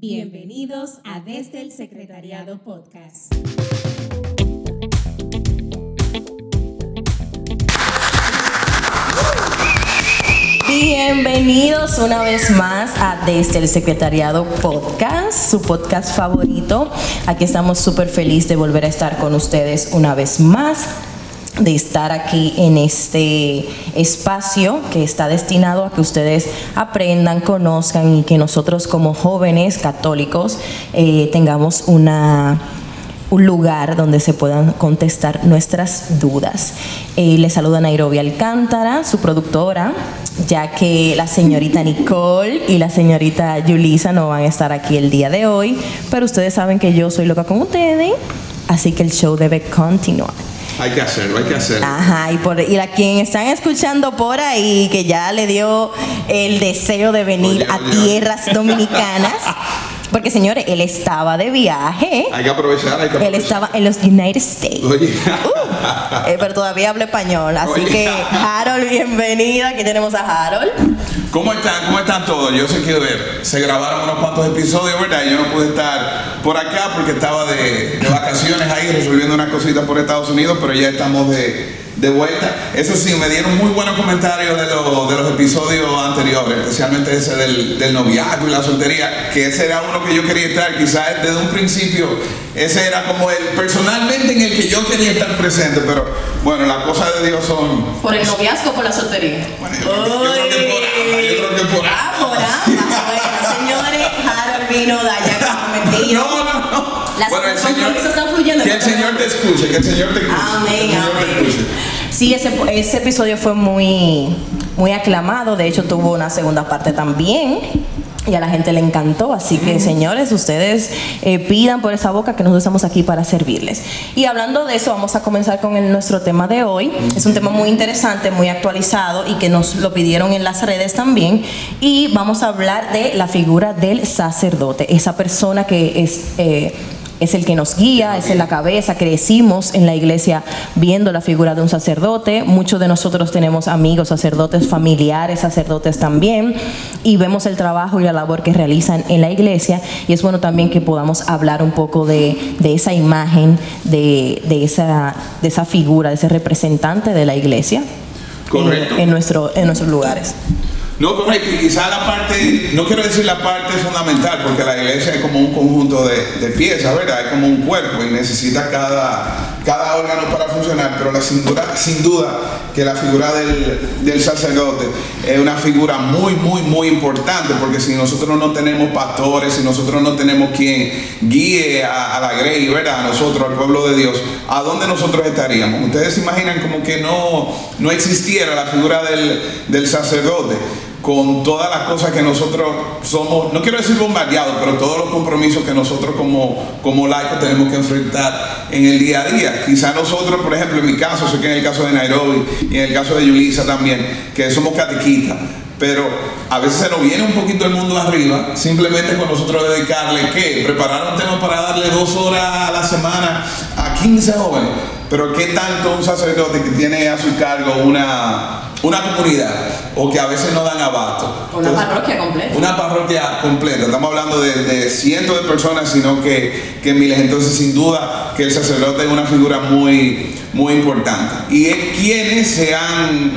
Bienvenidos a Desde el Secretariado Podcast. Bienvenidos una vez más a Desde el Secretariado Podcast, su podcast favorito. Aquí estamos súper felices de volver a estar con ustedes una vez más de estar aquí en este espacio que está destinado a que ustedes aprendan, conozcan y que nosotros como jóvenes católicos eh, tengamos una un lugar donde se puedan contestar nuestras dudas. Eh, le saluda Nairobi Alcántara, su productora, ya que la señorita Nicole y la señorita Yulisa no van a estar aquí el día de hoy, pero ustedes saben que yo soy loca con ustedes, así que el show debe continuar. Hay que hacerlo, hay que hacerlo. Ajá, y, por, y a quien están escuchando por ahí, que ya le dio el deseo de venir Oye, a oye, tierras dominicanas, porque señores, él estaba de viaje, Hay que aprovechar, hay que aprovechar. él estaba en los United States. Oye, Eh, pero todavía habla español, así Oye. que Harold, bienvenida, aquí tenemos a Harold. ¿cómo están? ¿Cómo están todos? Yo sé que ver, se grabaron unos cuantos episodios, ¿verdad? Yo no pude estar por acá porque estaba de, de vacaciones ahí resolviendo unas cositas por Estados Unidos, pero ya estamos de, de vuelta. Eso sí, me dieron muy buenos comentarios de, los- de los episodios anteriores, especialmente ese del, del noviazgo y la soltería, que ese era uno que yo quería estar, quizás desde un principio, ese era como el personalmente en el que yo quería estar presente, pero bueno, las cosas de Dios son... Por el noviazgo o por la soltería. Bueno, yo creo que- yo creo que por ambas, yo creo que por Ah, por ambas. Bueno, señores, Harold vino de allá Las bueno, el Señor, compromisos están fluyendo. que el Señor te escuche, que el Señor te escuche. Amén, amén. escuche. Sí, ese, ese episodio fue muy, muy aclamado. De hecho, tuvo una segunda parte también. Y a la gente le encantó. Así que, señores, ustedes eh, pidan por esa boca que nosotros estamos aquí para servirles. Y hablando de eso, vamos a comenzar con el- nuestro tema de hoy. Es un tema muy interesante, muy actualizado y que nos lo pidieron en las redes también. Y vamos a hablar de la figura del sacerdote, esa persona que es. eh, es el que nos guía, es en la cabeza. Crecimos en la iglesia viendo la figura de un sacerdote. Muchos de nosotros tenemos amigos sacerdotes, familiares sacerdotes también, y vemos el trabajo y la labor que realizan en la iglesia. Y es bueno también que podamos hablar un poco de, de esa imagen, de, de esa, de esa figura, de ese representante de la iglesia Correcto. en, en nuestro, en nuestros lugares. No, correcto. Y la parte, no quiero decir la parte fundamental, porque la iglesia es como un conjunto de, piezas, ¿verdad? Es como un cuerpo y necesita cada, órgano para funcionar, pero la sin duda, que la figura del, sacerdote es una figura muy, muy, muy importante, porque si nosotros no tenemos pastores, si nosotros no tenemos quien guíe a, la grey, ¿verdad? A nosotros, al pueblo de Dios, ¿a dónde nosotros estaríamos? Ustedes se imaginan como que no, no existiera la figura del sacerdote con todas las cosas que nosotros somos, no quiero decir bombardeados, pero todos los compromisos que nosotros como, como laicos tenemos que enfrentar en el día a día. Quizá nosotros, por ejemplo, en mi caso, sé que en el caso de Nairobi y en el caso de Yulisa también, que somos catequistas, pero a veces se nos viene un poquito el mundo arriba, simplemente con nosotros dedicarle, ¿qué? Preparar un tema para darle dos horas a la semana a 15 jóvenes. Pero ¿qué tanto un sacerdote que tiene a su cargo una, una comunidad o que a veces no dan abasto? Una parroquia completa. Una parroquia completa. Estamos hablando de, de cientos de personas, sino que, que miles. Entonces, sin duda, que el sacerdote es una figura muy, muy importante. Y es quienes se han,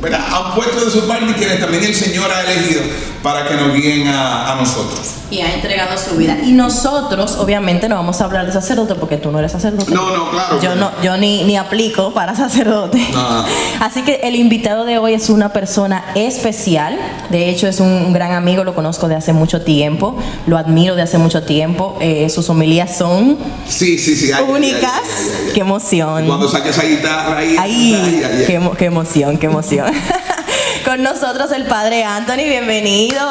¿verdad? han puesto de su parte y quienes también el Señor ha elegido para que nos guíen a, a nosotros. Y ha entregado su vida. Y nosotros, obviamente, no vamos a hablar de sacerdote porque tú no eres sacerdote. No, no, claro Yo no, yo ni, ni aplico para sacerdote. No. Así que el invitado de hoy es una persona especial. De hecho, es un gran amigo, lo conozco de hace mucho tiempo. Lo admiro de hace mucho tiempo. Eh, sus homilías son Sí, sí, sí. ay, únicas. ay, ay. Qué emoción. Cuando saque esa guitarra ahí. Qué, emo- qué emoción, qué emoción. Con nosotros el padre Anthony, bienvenido.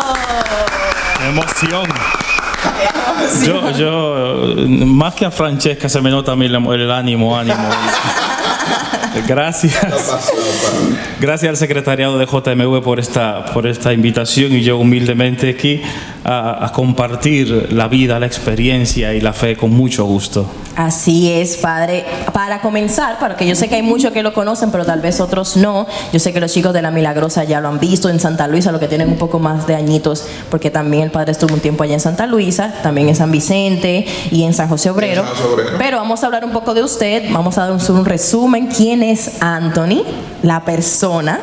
Qué emoción. Yo, yo, eh, más que a Francesca se me nota a mí el, el ánimo, ánimo. Gracias. Gracias al secretariado de JMV por esta, por esta invitación y yo humildemente aquí a, a compartir la vida, la experiencia y la fe con mucho gusto. Así es, Padre. Para comenzar, porque yo sé que hay muchos que lo conocen, pero tal vez otros no. Yo sé que los chicos de la Milagrosa ya lo han visto en Santa Luisa, los que tienen un poco más de añitos, porque también el Padre estuvo un tiempo allá en Santa Luisa, también en San Vicente y en San José Obrero. En San José Obrero. Pero vamos a hablar un poco de usted, vamos a dar un, un resumen. ¿Quién es Anthony, la persona?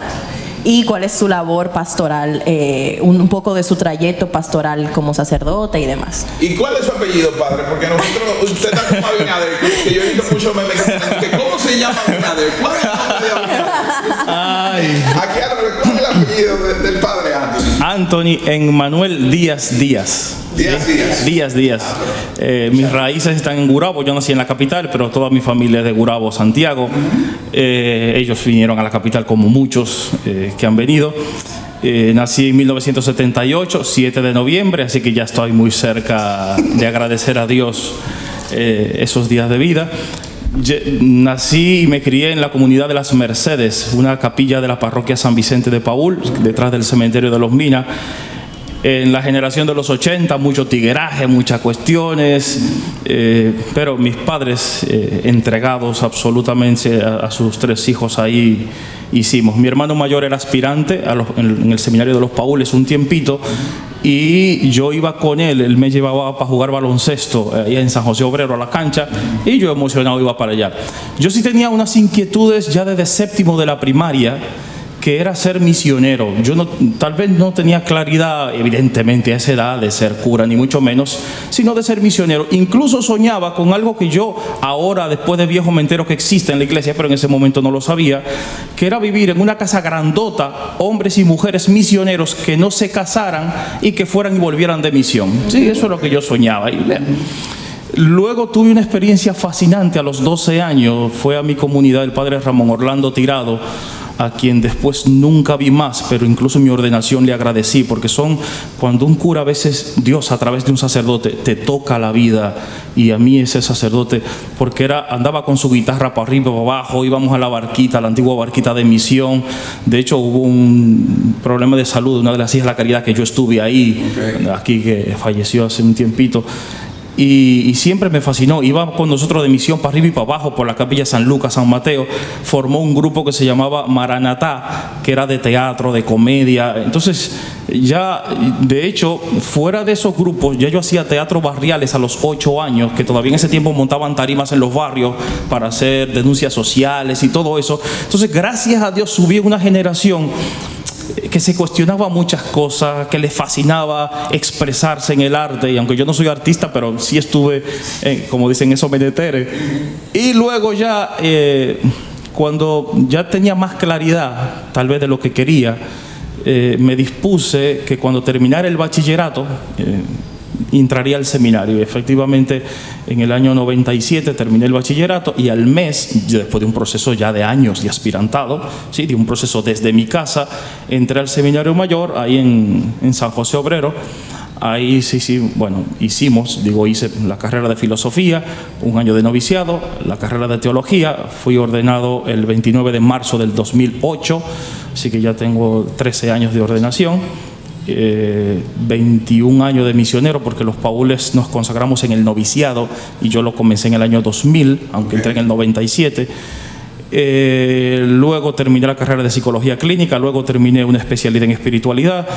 Y cuál es su labor pastoral, eh, un, un poco de su trayecto pastoral como sacerdote y demás. ¿Y cuál es su apellido, padre? Porque nosotros, usted está como Abinader, que yo he visto muchos memes que ¿cómo se llama Abinader? ¿Cuál es el nombre de Abinader? Ay. Aquí a ¿cuál es el apellido de- del padre Anthony? Anthony en Manuel Díaz Díaz. Díaz Díaz. Díaz Díaz. Eh, mis raíces están en Gurabo, yo nací en la capital, pero toda mi familia es de Gurabo, Santiago. Eh, ellos vinieron a la capital como muchos eh, que han venido. Eh, nací en 1978, 7 de noviembre, así que ya estoy muy cerca de agradecer a Dios eh, esos días de vida. Nací y me crié en la comunidad de las Mercedes, una capilla de la parroquia San Vicente de Paul, detrás del cementerio de los Minas. En la generación de los 80, mucho tigueraje, muchas cuestiones, eh, pero mis padres eh, entregados absolutamente a, sus tres hijos ahí hicimos. Mi hermano mayor era aspirante en, el seminario de los Paules un tiempito y yo iba con él, él me llevaba para jugar baloncesto eh, ahí en San José Obrero a la cancha y yo emocionado iba para allá. Yo sí tenía unas inquietudes ya desde séptimo de la primaria que era ser misionero. Yo no, tal vez no tenía claridad, evidentemente, a esa edad de ser cura, ni mucho menos, sino de ser misionero. Incluso soñaba con algo que yo ahora, después de viejo, me entero que existe en la iglesia, pero en ese momento no lo sabía, que era vivir en una casa grandota, hombres y mujeres misioneros que no se casaran y que fueran y volvieran de misión. Sí, eso es lo que yo soñaba. Luego tuve una experiencia fascinante a los 12 años. Fue a mi comunidad el padre Ramón Orlando Tirado, a quien después nunca vi más, pero incluso en mi ordenación le agradecí, porque son cuando un cura a veces Dios a través de un sacerdote te toca la vida y a mí ese sacerdote, porque era andaba con su guitarra para arriba para abajo, íbamos a la barquita, la antigua barquita de misión. De hecho hubo un problema de salud una de las hijas de la caridad que yo estuve ahí, aquí que falleció hace un tiempito. Y, siempre me fascinó. Iba con nosotros de misión para arriba y para abajo por la capilla San Lucas, San Mateo. Formó un grupo que se llamaba Maranatá, que era de teatro, de comedia. Entonces, ya, de hecho, fuera de esos grupos, ya yo hacía teatro barriales a los ocho años, que todavía en ese tiempo montaban tarimas en los barrios para hacer denuncias sociales y todo eso. Entonces, gracias a Dios, subí una generación que se cuestionaba muchas cosas, que le fascinaba expresarse en el arte, y aunque yo no soy artista, pero sí estuve, como dicen, esos meneteres. Y luego ya, eh, cuando ya tenía más claridad, tal vez de lo que quería, eh, me dispuse que cuando terminara el bachillerato, eh, entraría al seminario. Efectivamente, en el año 97 terminé el bachillerato y al mes, después de un proceso ya de años de aspirantado, ¿sí? de un proceso desde mi casa, entré al seminario mayor, ahí en, en San José Obrero. Ahí sí, sí, bueno, hicimos, digo, hice la carrera de filosofía, un año de noviciado, la carrera de teología, fui ordenado el 29 de marzo del 2008, así que ya tengo 13 años de ordenación eh, 21 años de misionero, porque los paules nos consagramos en el noviciado y yo lo comencé en el año 2000, aunque entré en el 97. Eh, luego terminé la carrera de psicología clínica, luego terminé una especialidad en espiritualidad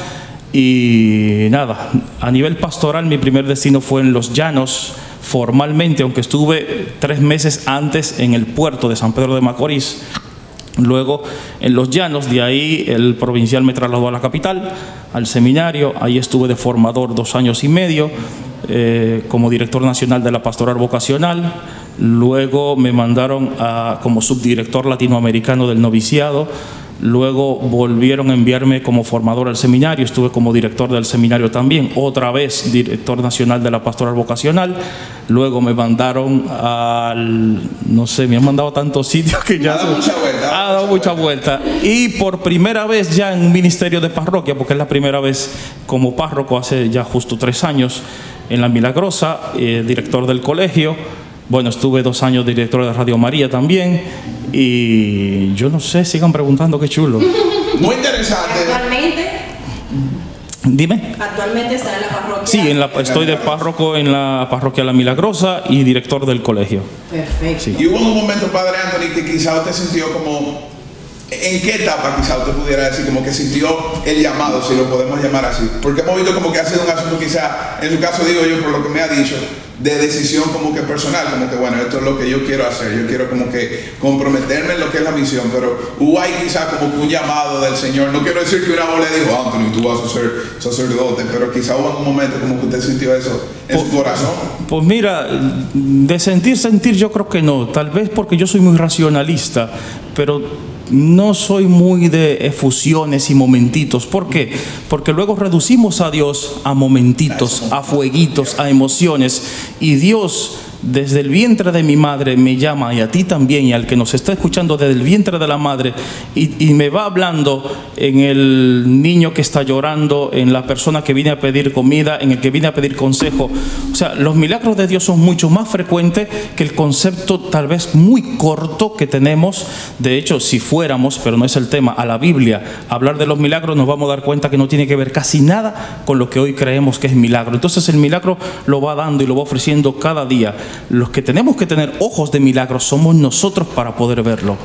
y nada, a nivel pastoral mi primer destino fue en Los Llanos, formalmente, aunque estuve tres meses antes en el puerto de San Pedro de Macorís, Luego, en los llanos, de ahí el provincial me trasladó a la capital, al seminario. Ahí estuve de formador dos años y medio, eh, como director nacional de la pastoral vocacional. Luego me mandaron a, como subdirector latinoamericano del noviciado. Luego volvieron a enviarme como formador al seminario, estuve como director del seminario también, otra vez director nacional de la pastoral vocacional. Luego me mandaron al, no sé, me han mandado a tantos sitios que ya... Ha dado mucha vuelta. Ha dado mucha vuelta. Y por primera vez ya en un ministerio de parroquia, porque es la primera vez como párroco hace ya justo tres años, en la Milagrosa, eh, director del colegio. Bueno, estuve dos años director de Radio María también. Y yo no sé, sigan preguntando qué chulo. Muy interesante. Actualmente, Dime. Actualmente está en la parroquia. Sí, en la, estoy de párroco en la parroquia La Milagrosa y director del colegio. Perfecto. Sí. Y hubo un momento, Padre Anthony, que quizá usted sintió como, ¿en qué etapa quizá usted pudiera decir como que sintió el llamado, si lo podemos llamar así? Porque hemos visto como que ha sido un asunto quizá, en su caso digo yo, por lo que me ha dicho, de decisión como que personal, como que bueno, esto es lo que yo quiero hacer, yo quiero como que comprometerme en lo que es la misión, pero hubo ahí quizá como que un llamado del Señor, no quiero decir que una voz le dijo, Anthony, tú vas a ser sacerdote, pero quizá hubo un momento como que usted sintió eso en su corazón. Pues mira, de sentir, sentir yo creo que no. Tal vez porque yo soy muy racionalista, pero no soy muy de efusiones y momentitos. ¿Por qué? Porque luego reducimos a Dios a momentitos, a fueguitos, a emociones. Y Dios desde el vientre de mi madre me llama y a ti también y al que nos está escuchando desde el vientre de la madre y, me va hablando en el niño que está llorando, en la persona que viene a pedir comida, en el que viene a pedir consejo. O sea, los milagros de Dios son mucho más frecuentes que el concepto tal vez muy corto que tenemos. De hecho, si fuéramos, pero no es el tema, a la Biblia, hablar de los milagros, nos vamos a dar cuenta que no tiene que ver casi nada con lo que hoy creemos que es milagro. Entonces el milagro lo va dando y lo va ofreciendo cada día. Los que tenemos que tener ojos de milagros somos nosotros para poder verlo.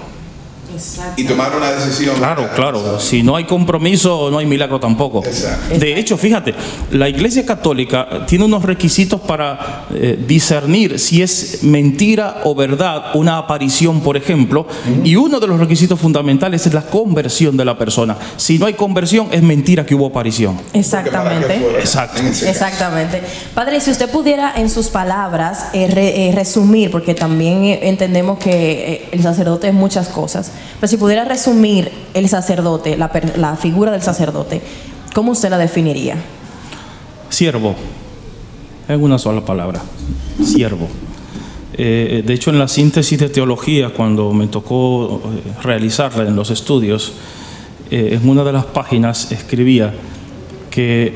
Y tomar una decisión. Claro, claro. Si no hay compromiso, no hay milagro tampoco. Exacto. De hecho, fíjate, la Iglesia Católica tiene unos requisitos para eh, discernir si es mentira o verdad una aparición, por ejemplo, y uno de los requisitos fundamentales es la conversión de la persona. Si no hay conversión, es mentira que hubo aparición. Exactamente. Exacto. Exactamente. Padre, si usted pudiera en sus palabras eh, re- eh, resumir, porque también entendemos que eh, el sacerdote es muchas cosas, pero si pudiera resumir el sacerdote, la, figura del sacerdote, ¿cómo usted la definiría? Siervo. En una sola palabra. Siervo. Eh, de hecho, en la síntesis de teología, cuando me tocó eh, realizarla en los estudios, eh, en una de las páginas escribía que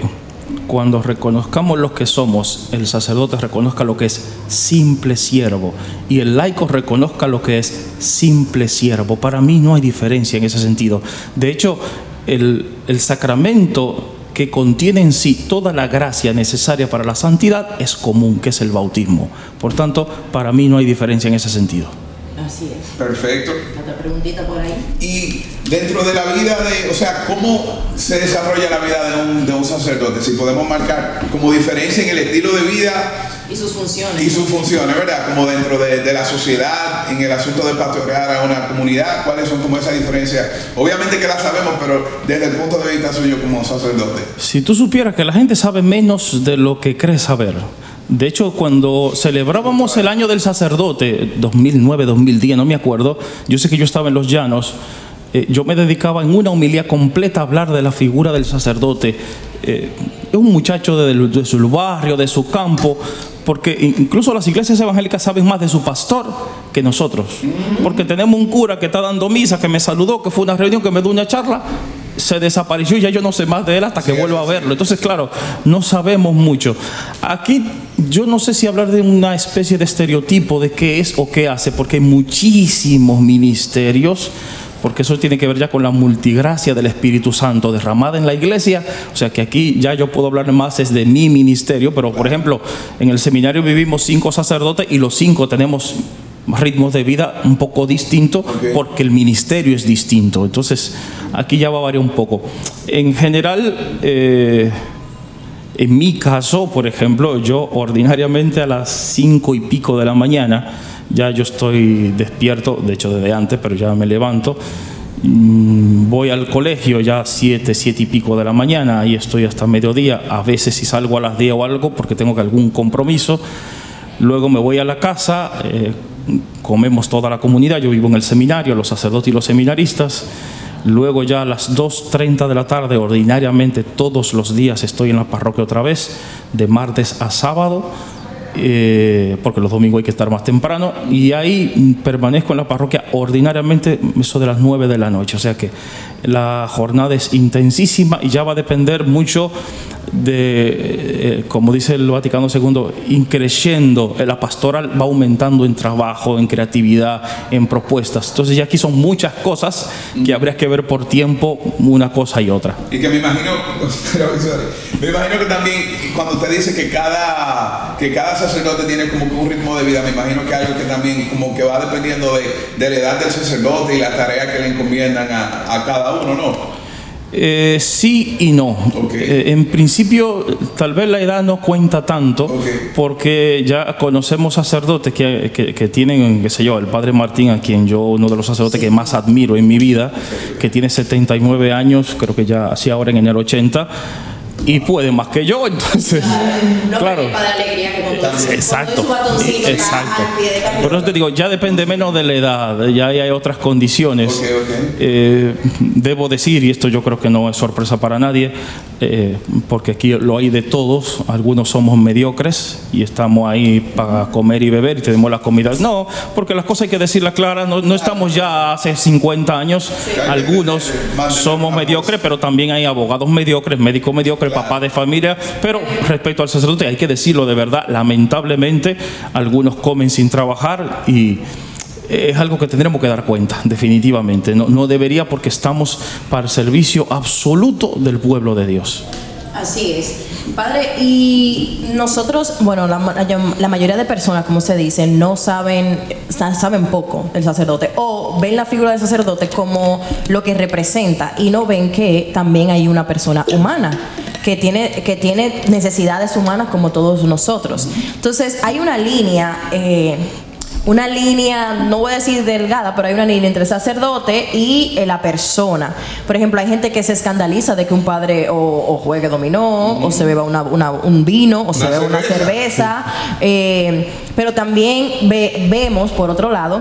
cuando reconozcamos lo que somos, el sacerdote reconozca lo que es simple siervo y el laico reconozca lo que es simple siervo. Para mí no hay diferencia en ese sentido. De hecho, el, el sacramento que contiene en sí toda la gracia necesaria para la santidad es común, que es el bautismo. Por tanto, para mí no hay diferencia en ese sentido. Así es. Perfecto. Otra preguntita por ahí. Y dentro de la vida de, o sea, ¿cómo se desarrolla la vida de un, de un sacerdote? Si podemos marcar como diferencia en el estilo de vida Y sus funciones. y sus funciones, ¿verdad? Como dentro de, de la sociedad, en el asunto de pastorear a una comunidad, ¿cuáles son como esas diferencias? Obviamente que las sabemos, pero desde el punto de vista suyo como sacerdote. Si tú supieras que la gente sabe menos de lo que cree saber. De hecho, cuando celebrábamos el año del sacerdote, 2009, 2010, no me acuerdo, yo sé que yo estaba en los llanos, eh, yo me dedicaba en una humildad completa a hablar de la figura del sacerdote. Eh, es un muchacho de, de su barrio, de su campo, porque incluso las iglesias evangélicas saben más de su pastor que nosotros. Porque tenemos un cura que está dando misa, que me saludó, que fue una reunión, que me dio una charla, se desapareció y ya yo no sé más de él hasta que vuelva a verlo. Entonces, claro, no sabemos mucho. Aquí yo no sé si hablar de una especie de estereotipo de qué es o qué hace, porque hay muchísimos ministerios, porque eso tiene que ver ya con la multigracia del Espíritu Santo derramada en la iglesia. O sea que aquí ya yo puedo hablar más es de mi ministerio, pero por ejemplo, en el seminario vivimos cinco sacerdotes y los cinco tenemos ritmos de vida un poco distintos porque el ministerio es distinto. Entonces, aquí ya va a variar un poco. En general, eh, en mi caso, por ejemplo, yo ordinariamente a las cinco y pico de la mañana, ya yo estoy despierto, de hecho desde antes, pero ya me levanto. Mm, Voy al colegio ya siete, siete y pico de la mañana, ahí estoy hasta mediodía, a veces si salgo a las 10 o algo porque tengo algún compromiso. Luego me voy a la casa, eh, comemos toda la comunidad, yo vivo en el seminario, los sacerdotes y los seminaristas. Luego ya a las 2.30 de la tarde, ordinariamente todos los días estoy en la parroquia otra vez, de martes a sábado. Eh, porque los domingos hay que estar más temprano, y ahí permanezco en la parroquia ordinariamente eso de las 9 de la noche, o sea que la jornada es intensísima y ya va a depender mucho de, eh, como dice el Vaticano II, increyendo, la pastoral va aumentando en trabajo, en creatividad, en propuestas. Entonces ya aquí son muchas cosas que habría que ver por tiempo una cosa y otra. Y que me imagino, me imagino que también cuando usted dice que cada, que cada sacerdote tiene como que un ritmo de vida, me imagino que algo que también como que va dependiendo de, de la edad del sacerdote y la tarea que le encomiendan a, a cada uno, ¿no? Eh, sí y no. Eh, en principio, tal vez la edad no cuenta tanto, porque ya conocemos sacerdotes que, que, tienen, qué sé yo, el padre Martín, a quien yo, uno de los sacerdotes que más admiro en mi vida, que tiene 79 años, creo que ya hacía ahora en enero 80 y puede más que yo, entonces, claro. Exacto, exacto. Por eso te digo, ya depende menos de la edad, ya hay otras condiciones. Eh, debo decir, y esto yo creo que no es sorpresa para nadie, eh, porque aquí lo hay de todos, algunos somos mediocres y estamos ahí para comer y beber y tenemos las comidas. No, porque las cosas hay que decirlas claras, no, no estamos ya hace 50 años, algunos somos mediocres, pero también hay abogados mediocres, médicos mediocres, papá de familia, pero respecto al sacerdote hay que decirlo de verdad, lamentablemente algunos comen sin trabajar y es algo que tendremos que dar cuenta, definitivamente. No, debería porque estamos para el servicio absoluto del pueblo de Dios. Así es. Padre, y nosotros, bueno, la, la, mayoría de personas, como se dice, no saben, saben poco del sacerdote o ven la figura del sacerdote como lo que representa y no ven que también hay una persona humana que tiene, que tiene necesidades humanas como todos nosotros. Entonces, hay una línea... Eh, una línea, no voy a decir delgada, pero hay una línea entre el sacerdote y eh, la persona. Por ejemplo, hay gente que se escandaliza de que un padre o, juegue dominó, o se beba un vino, o se beba una cerveza. Eh, pero también vemos, por otro lado,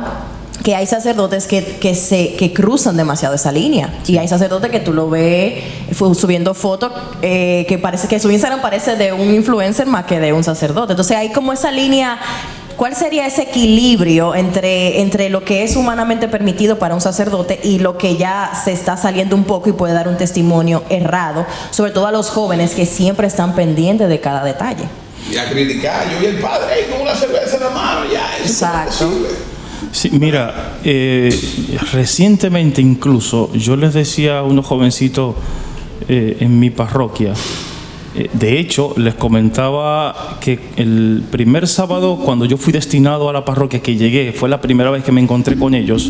que hay sacerdotes que, que, se, que cruzan demasiado esa línea. Y hay sacerdotes que tú lo ves subiendo fotos eh, que parece que su Instagram parece de un influencer más que de un sacerdote. Entonces hay como esa línea ¿Cuál sería ese equilibrio entre, entre lo que es humanamente permitido para un sacerdote y lo que ya se está saliendo un poco y puede dar un testimonio errado, sobre todo a los jóvenes que siempre están pendientes de cada detalle? Y a criticar, yo y el padre con una cerveza en la mano, ya, eso Exacto. Sí, mira, eh, recientemente incluso yo les decía a unos jovencitos eh, en mi parroquia, de hecho, les comentaba que el primer sábado, cuando yo fui destinado a la parroquia, que llegué, fue la primera vez que me encontré con ellos.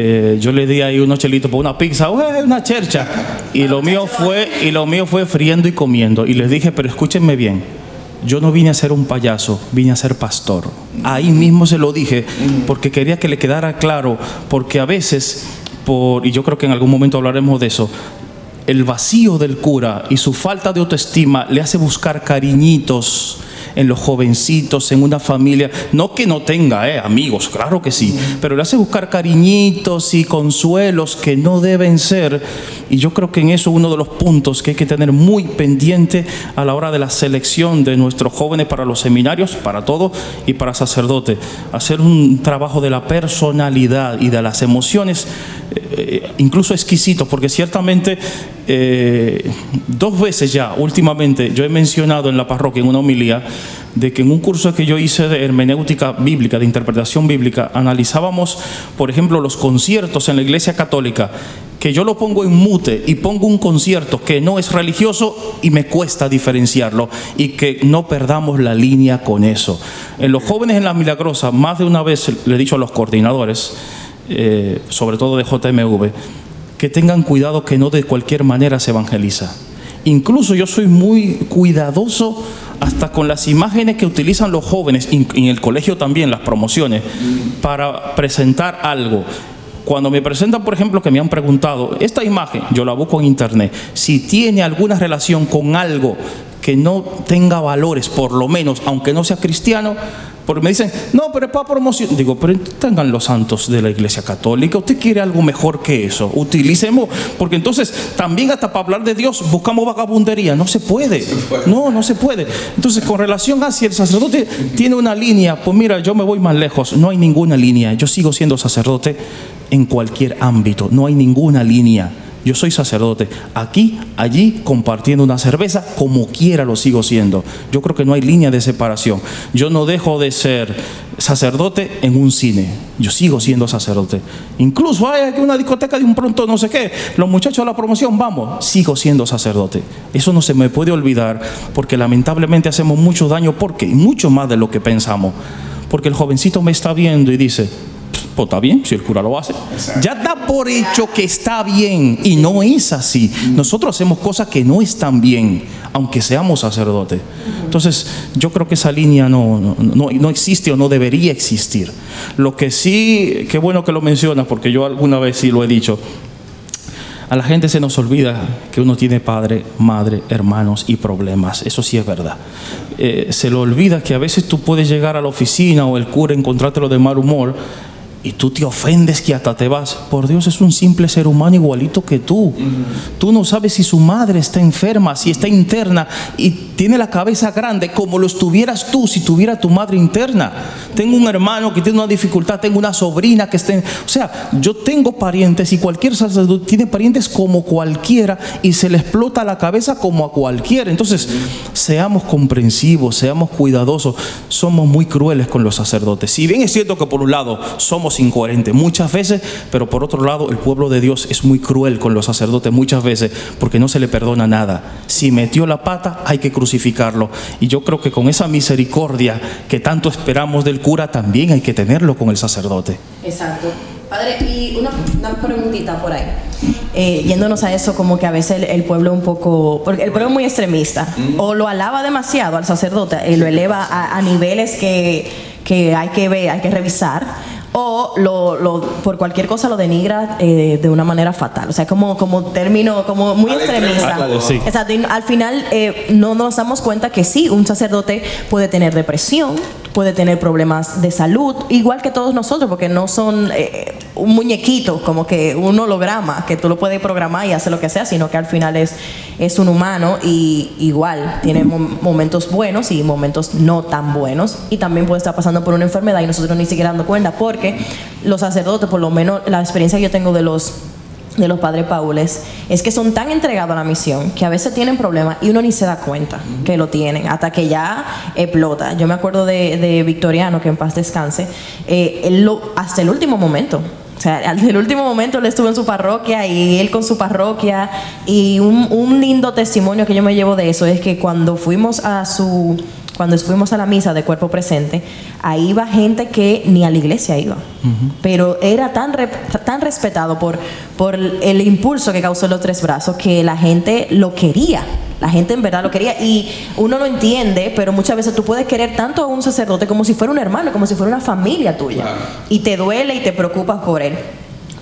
Eh, yo le di ahí unos chelitos por una pizza, una chercha, y lo mío fue y lo mío fue friendo y comiendo. Y les dije, pero escúchenme bien, yo no vine a ser un payaso, vine a ser pastor. Ahí mismo se lo dije, porque quería que le quedara claro, porque a veces, por, y yo creo que en algún momento hablaremos de eso, el vacío del cura y su falta de autoestima le hace buscar cariñitos en los jovencitos, en una familia. No que no tenga eh, amigos, claro que sí, pero le hace buscar cariñitos y consuelos que no deben ser. Y yo creo que en eso uno de los puntos que hay que tener muy pendiente a la hora de la selección de nuestros jóvenes para los seminarios, para todo y para sacerdote. Hacer un trabajo de la personalidad y de las emociones, eh, incluso exquisito, porque ciertamente eh, dos veces ya, últimamente, yo he mencionado en la parroquia, en una homilía, de que en un curso que yo hice de hermenéutica bíblica, de interpretación bíblica, analizábamos, por ejemplo, los conciertos en la iglesia católica, que yo lo pongo en mute y pongo un concierto que no es religioso y me cuesta diferenciarlo y que no perdamos la línea con eso. En los jóvenes en la milagrosa, más de una vez le he dicho a los coordinadores, eh, sobre todo de JMV, que tengan cuidado que no de cualquier manera se evangeliza. Incluso yo soy muy cuidadoso hasta con las imágenes que utilizan los jóvenes, en el colegio también, las promociones, para presentar algo. Cuando me presentan, por ejemplo, que me han preguntado, esta imagen, yo la busco en internet, si tiene alguna relación con algo que no tenga valores, por lo menos, aunque no sea cristiano, porque me dicen, no, pero es para promoción. Digo, pero tengan los santos de la Iglesia Católica. ¿Usted quiere algo mejor que eso? Utilicemos, porque entonces también hasta para hablar de Dios buscamos vagabundería. No se puede. No, no se puede. Entonces, con relación a si el sacerdote tiene una línea, pues mira, yo me voy más lejos. No hay ninguna línea. Yo sigo siendo sacerdote en cualquier ámbito. No hay ninguna línea. Yo soy sacerdote. Aquí, allí, compartiendo una cerveza, como quiera lo sigo siendo. Yo creo que no hay línea de separación. Yo no dejo de ser sacerdote en un cine. Yo sigo siendo sacerdote. Incluso hay aquí una discoteca de un pronto no sé qué. Los muchachos de la promoción, vamos, sigo siendo sacerdote. Eso no se me puede olvidar porque lamentablemente hacemos mucho daño porque y mucho más de lo que pensamos. Porque el jovencito me está viendo y dice, pues está bien, si el cura lo hace. Ya da por hecho que está bien y no es así. Nosotros hacemos cosas que no están bien, aunque seamos sacerdotes. Entonces, yo creo que esa línea no, no, no existe o no debería existir. Lo que sí, qué bueno que lo mencionas, porque yo alguna vez sí lo he dicho. A la gente se nos olvida que uno tiene padre, madre, hermanos y problemas. Eso sí es verdad. Eh, se le olvida que a veces tú puedes llegar a la oficina o el cura encontrártelo de mal humor y tú te ofendes que hasta te vas. Por Dios, es un simple ser humano igualito que tú. Tú no sabes si su madre está enferma, si está interna y tiene la cabeza grande como lo estuvieras tú si tuviera tu madre interna. Tengo un hermano que tiene una dificultad, tengo una sobrina que está... En... O sea, yo tengo parientes y cualquier sacerdote tiene parientes como cualquiera y se le explota la cabeza como a cualquiera. Entonces, seamos comprensivos, seamos cuidadosos. Somos muy crueles con los sacerdotes. Si bien es cierto que por un lado somos incoherentes muchas veces, pero por otro lado el pueblo de Dios es muy cruel con los sacerdotes muchas veces porque no se le perdona nada. Si metió la pata hay que crucificarlo. Y yo creo que con esa misericordia que tanto esperamos del cura también hay que tenerlo con el sacerdote. Exacto. Padre, y una, una preguntita por ahí. Eh, yéndonos a eso, como que a veces el, el pueblo un poco, porque el pueblo es muy extremista, o lo alaba demasiado al sacerdote y lo eleva a, a niveles que, que hay que ver, hay que revisar o lo, lo- por cualquier cosa lo denigra eh, de una manera fatal. O sea, como, como término, como muy Al extremista. Sí. Exacto. Y al final eh, no nos damos cuenta que sí, un sacerdote puede tener depresión, puede tener problemas de salud, igual que todos nosotros, porque no son eh, un muñequito, como que un holograma, que tú lo puedes programar y hacer lo que sea, sino que al final es, es un humano y igual tiene mom- momentos buenos y momentos no tan buenos. Y también puede estar pasando por una enfermedad y nosotros ni siquiera dando cuenta, porque los sacerdotes, por lo menos la experiencia que yo tengo de los de los padres paules es que son tan entregados a la misión que a veces tienen problemas y uno ni se da cuenta que lo tienen hasta que ya explota. Yo me acuerdo de, de Victoriano, que en paz descanse, eh, él lo- hasta el último momento. O sea, hasta el último momento él estuvo en su parroquia y él con su parroquia. Y un, un lindo testimonio que yo me llevo de eso es que cuando fuimos a su cuando fuimos a la misa de cuerpo presente, ahí iba gente que ni a la iglesia iba. Pero era tan, re- tan respetado por, por el impulso que causó los tres brazos que la gente lo quería. La gente en verdad lo quería y uno lo entiende, pero muchas veces tú puedes querer tanto a un sacerdote como si fuera un hermano, como si fuera una familia tuya. Claro. Y te duele y te preocupas por él.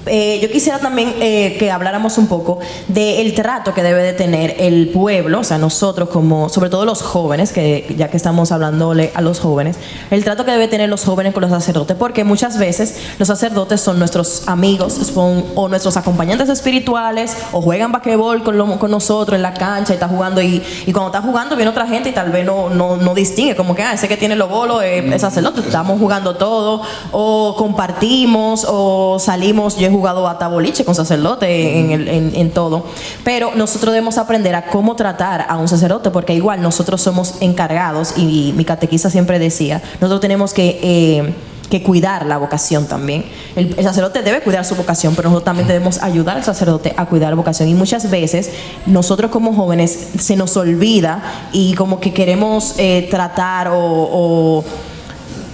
Eh, yo quisiera también eh, que habláramos un poco del trato que debe de tener el pueblo, o sea, nosotros como, sobre todo los jóvenes, que ya que estamos hablándole a los jóvenes, el trato que debe tener los jóvenes con los sacerdotes, porque muchas veces los sacerdotes son nuestros amigos, o nuestros acompañantes espirituales, o juegan basquetbol con, nosotros en la cancha y está jugando, y, cuando está jugando viene otra gente y tal vez no, no, distingue, como que, ah, ese que tiene los bolos es sacerdote, estamos jugando todo, o compartimos, o salimos, yo jugado hasta boliche con sacerdote en, el- en- todo, pero nosotros debemos aprender a cómo tratar a un sacerdote, porque igual nosotros somos encargados, y, mi catequista siempre decía, nosotros tenemos que... eh, que cuidar la vocación también. El, sacerdote debe cuidar su vocación, pero nosotros también debemos ayudar al sacerdote a cuidar la vocación. Y muchas veces nosotros como jóvenes se nos olvida y como que queremos eh, tratar o-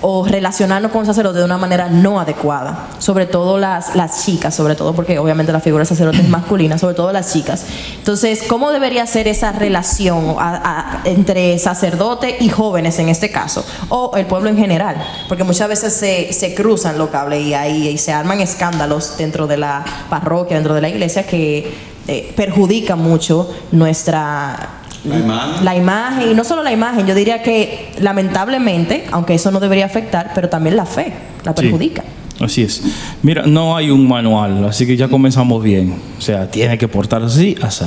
o relacionarnos con el sacerdote de una manera no adecuada. Sobre todo las, las chicas, sobre todo porque obviamente la figura del sacerdote es masculina, sobre todo las chicas. Entonces, ¿cómo debería ser esa relación a- a- entre sacerdote y jóvenes en este caso? O el pueblo en general, porque muchas veces se, se cruzan los cables y, ahí, y se arman escándalos dentro de la parroquia, dentro de la iglesia que eh, perjudican mucho nuestra La imagen. La imagen, y no solo la imagen, yo diría que lamentablemente, aunque eso no debería afectar, pero también la fe la Sí. perjudica. Así es. Mira, no hay un manual, así que ya comenzamos bien. O sea, tiene que portarse así, así.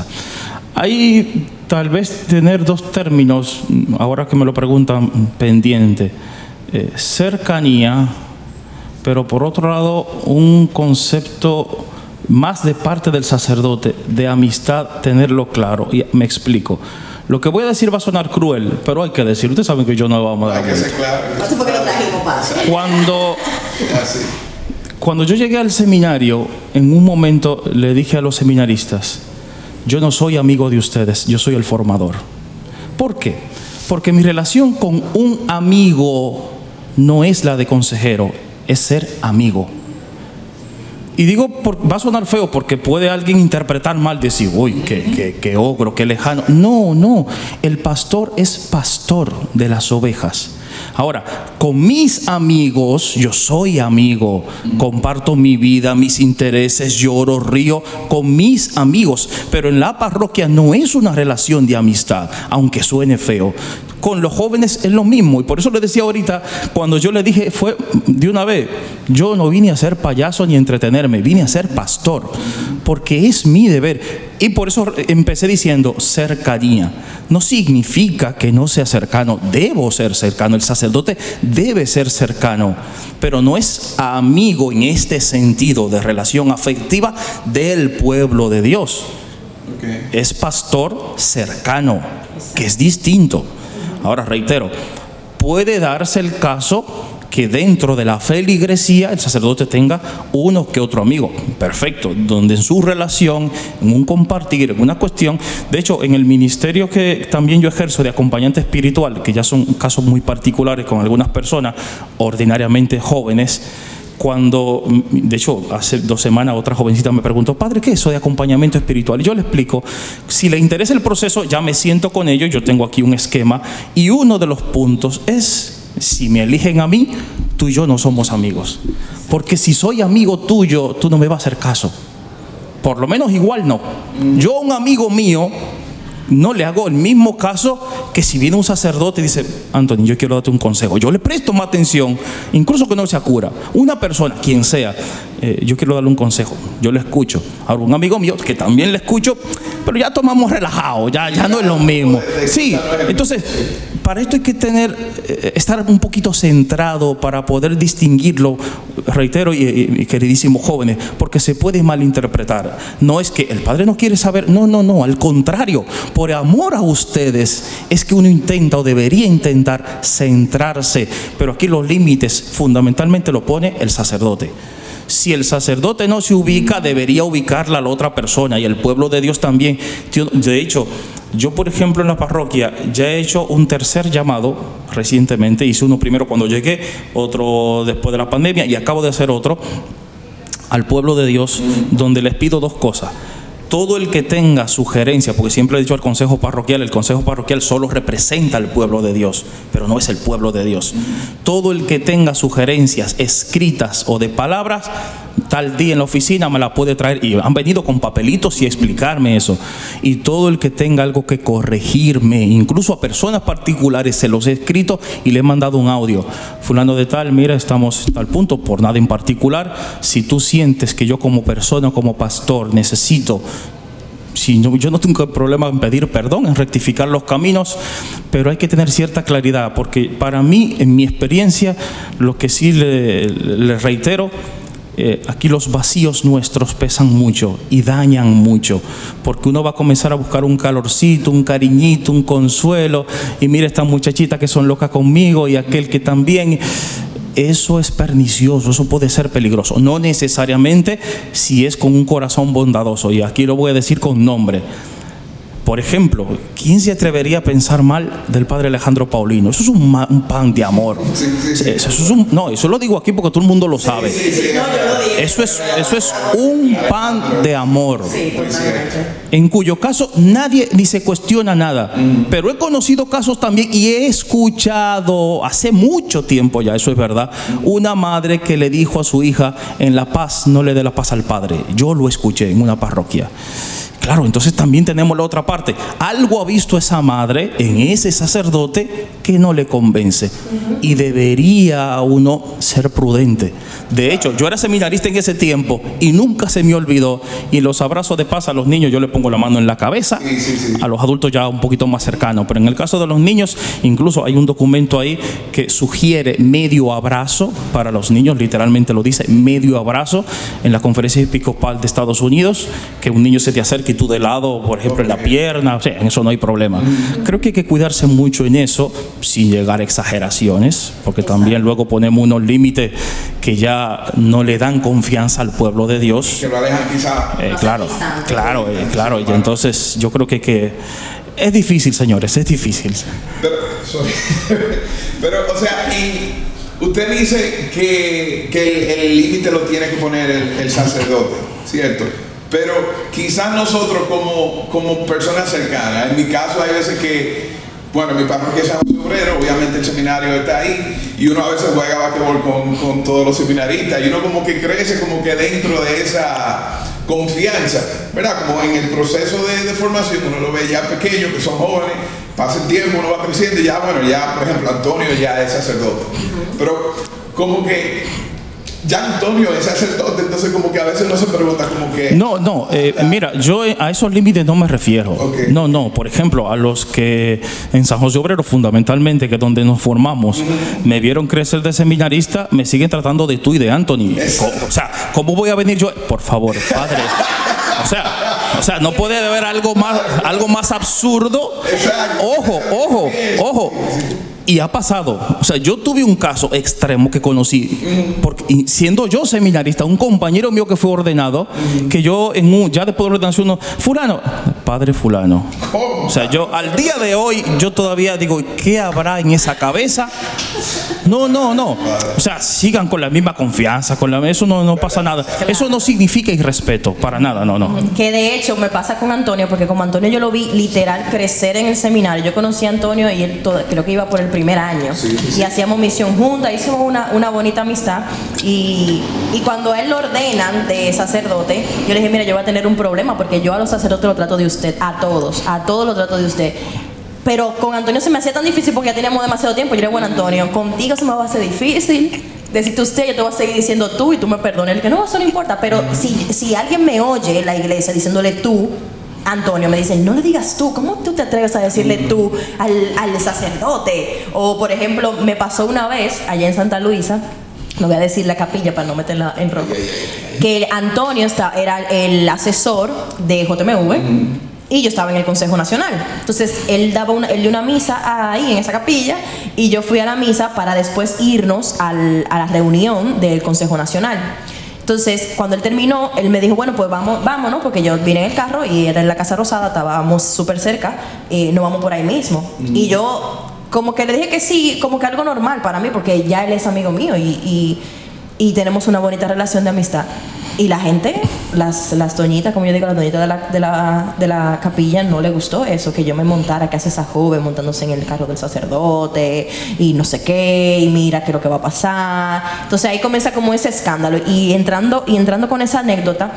Hay tal vez tener dos términos, ahora que me lo preguntan, pendiente. Eh, cercanía, pero por otro lado, un concepto más de parte del sacerdote, de amistad, tenerlo claro. Y me explico. Lo que voy a decir va a sonar cruel, pero hay que decir. Ustedes saben que yo no vamos a Hay dar ser claro. Lo. Cuando Así. cuando yo llegué al seminario, en un momento le dije a los seminaristas, yo no soy amigo de ustedes, yo soy el formador. ¿Por qué? Porque mi relación con un amigo no es la de consejero, es ser amigo. Y digo, va a sonar feo porque puede alguien interpretar mal, decir, uy, qué, qué, qué ogro, qué lejano. No, no, el pastor es pastor de las ovejas. Ahora, con mis amigos, yo soy amigo, comparto mi vida, mis intereses, lloro, río con mis amigos, pero en la parroquia no es una relación de amistad, aunque suene feo. Con los jóvenes es lo mismo, y por eso le decía ahorita, cuando yo le dije, fue de una vez, yo no vine a ser payaso ni a entretenerme, vine a ser pastor, porque es mi deber. Y por eso empecé diciendo cercanía. No significa que no sea cercano, debo ser cercano, el sacerdote debe ser cercano, pero no es amigo en este sentido de relación afectiva del pueblo de Dios. Es pastor cercano, que es distinto. Ahora reitero, puede darse el caso que dentro de la feligresía el sacerdote tenga uno que otro amigo, perfecto, donde en su relación, en un compartir, en una cuestión, de hecho en el ministerio que también yo ejerzo de acompañante espiritual, que ya son casos muy particulares con algunas personas, ordinariamente jóvenes, cuando, de hecho, hace dos semanas otra jovencita me preguntó, padre, ¿qué es eso de acompañamiento espiritual? Y yo le explico, si le interesa el proceso, ya me siento con ellos, yo tengo aquí un esquema, y uno de los puntos es, si me eligen a mí, tú y yo no somos amigos. Porque si soy amigo tuyo, tú no me vas a hacer caso. Por lo menos igual no. Yo un amigo mío no le hago el mismo caso que si viene un sacerdote y dice, Anthony, yo quiero darte un consejo. Yo le presto más atención, incluso que no sea cura. Una persona, quien sea, eh, yo quiero darle un consejo. Yo le escucho. Ahora, un amigo mío que también le escucho, pero ya tomamos relajado, ya, ya no es lo mismo. Sí, entonces, para esto hay que tener, eh, estar un poquito centrado para poder distinguirlo, reitero, y, y- y queridísimos jóvenes, porque se puede malinterpretar. No es que el padre no quiere saber, no, no, no, al contrario, por amor a ustedes es que uno intenta o debería intentar centrarse, pero aquí los límites fundamentalmente lo pone el sacerdote. Si el sacerdote no se ubica, debería ubicarla a la otra persona y el pueblo de Dios también. De hecho, yo por ejemplo en la parroquia ya he hecho un tercer llamado recientemente. Hice uno primero cuando llegué, otro después de la pandemia y acabo de hacer otro al pueblo de Dios donde les pido dos cosas. Todo el que tenga sugerencia, porque siempre he dicho al consejo parroquial, el consejo parroquial solo representa al pueblo de Dios, pero no es el pueblo de Dios. Todo el que tenga sugerencias escritas o de palabras, tal día en la oficina me la puede traer y han venido con papelitos y explicarme eso. Y todo el que tenga algo que corregirme, incluso a personas particulares, se los he escrito y le he mandado un audio. Fulano de tal, mira, estamos tal punto, por nada en particular. Si tú sientes que yo como persona, como pastor, necesito no- yo no tengo problema en pedir perdón, en rectificar los caminos, pero hay que tener cierta claridad, porque para mí, en mi experiencia, lo que sí le, reitero, eh, aquí los vacíos nuestros pesan mucho y dañan mucho, porque uno va a comenzar a buscar un calorcito, un cariñito, un consuelo, y mira esta muchachita que son locas conmigo y aquel que también... Eso es pernicioso, eso puede ser peligroso. No necesariamente si es con un corazón bondadoso. Y aquí lo voy a decir con nombre. Por ejemplo, ¿quién se atrevería a pensar mal del padre Alejandro Paulino? Eso es un, ma- un pan de amor. Sí, sí, sí. Eso es un- no, eso lo digo aquí porque todo el mundo lo sabe. Eso es, eso es un pan de amor. En cuyo caso nadie ni se cuestiona nada. Pero he conocido casos también y he escuchado hace mucho tiempo ya, eso es verdad, una madre que le dijo a su hija, en la paz no le dé la paz al padre. Yo lo escuché en una parroquia. Claro, entonces también tenemos la otra parte. Parte, algo ha visto esa madre en ese sacerdote que no le convence. Y debería uno ser prudente. De hecho, yo era seminarista en ese tiempo y nunca se me olvidó. Y los abrazos de paz a los niños, yo le pongo la mano en la cabeza. A los adultos ya un poquito más cercano. Pero en el caso de los niños, incluso hay un documento ahí que sugiere medio abrazo para los niños, literalmente lo dice, medio abrazo en la conferencia episcopal de Estados Unidos, que un niño se te acerque y tú de lado, por ejemplo, en la pierna, o sea, en eso no hay problema. Creo que hay que cuidarse mucho en eso, sin llegar a exageraciones, porque también luego ponemos unos límites que ya no le dan confianza al pueblo de Dios. Que lo alejan quizá. Eh, claro, claro, eh, claro. Y entonces yo creo que, que es difícil, señores, es difícil. Pero, sorry. Pero, o sea, y usted dice que, que el- el límite lo tiene que poner el, el sacerdote, ¿cierto? Pero quizás nosotros como, como personas cercanas, en mi caso hay veces que, bueno, mi parroquia es San José Obrero, obviamente el seminario está ahí, y uno a veces juega basquetbol con, con todos los seminaristas, y uno como que crece como que dentro de esa confianza, ¿verdad? Como en el proceso de, de formación, uno lo ve ya pequeño, que son jóvenes, pasa el tiempo, uno va creciendo y ya, bueno, ya, por ejemplo, Antonio ya es sacerdote. Pero como que ya Antonio es sacerdote, entonces como que a veces uno se pregunta como que... No, no, eh, mira, yo a esos límites no me refiero. No, no, por ejemplo, a los que en San José Obrero, fundamentalmente, que es donde nos formamos, me vieron crecer de seminarista, me siguen tratando de tú y de Anthony. O sea, ¿cómo voy a venir yo? Por favor, padre. O sea, o sea, no puede haber algo más, algo más absurdo. Exacto. Ojo, ojo, ojo. Y ha pasado. O sea, yo tuve un caso extremo que conocí, porque siendo yo seminarista, un compañero mío que fue ordenado, que yo en un, ya después de ordenación, fulano, padre fulano. O sea, yo al día de hoy, yo todavía digo, ¿qué habrá en esa cabeza? No, no, no. O sea, sigan con la misma confianza, con la, eso no, no pasa nada. Eso no significa irrespeto, para nada, no, no. Que de hecho me pasa con Antonio, porque como Antonio yo lo vi literal crecer en el seminario. Yo conocí a Antonio y él todo- creo que iba por el primer año. Sí, sí, sí. Y hacíamos misión juntas, hicimos una, una bonita amistad. Y, y cuando a él lo ordenan de sacerdote, yo le dije, mira, yo voy a tener un problema porque yo a los sacerdotes lo trato de usted, a todos, a todos lo trato de usted. Pero con Antonio se me hacía tan difícil porque ya teníamos demasiado tiempo. Yo le dije, bueno, Antonio, contigo se me va a hacer difícil. Decirte usted, yo te voy a seguir diciendo tú y tú me perdones. El que no, eso no importa. Pero si, si alguien me oye en la iglesia diciéndole tú, Antonio me dice, no le digas tú, ¿cómo tú te atreves a decirle tú al, al sacerdote? O por ejemplo, me pasó una vez allá en Santa Luisa, no voy a decir la capilla para no meterla en rojo, que Antonio está, era el asesor de JMV. Y yo estaba en el Consejo Nacional. Entonces, él daba una, él dio una misa ahí en esa capilla y yo fui a la misa para después irnos al- a la reunión del Consejo Nacional. Entonces, cuando él terminó, él me dijo, bueno, pues vamos, vámonos, porque yo vine en el carro y era en la Casa Rosada, estábamos súper cerca, eh, nos vamos por ahí mismo. Y yo como que le dije que sí, como que algo normal para mí, porque ya él es amigo mío y, y- y tenemos una bonita relación de amistad. Y la gente, las, las doñitas, como yo digo, las doñitas de la, de, la, de la capilla, no le gustó eso, que yo me montara, que hace esa joven montándose en el carro del sacerdote y no sé qué, y mira qué es lo que va a pasar. Entonces ahí comienza como ese escándalo. Y entrando, y entrando con esa anécdota,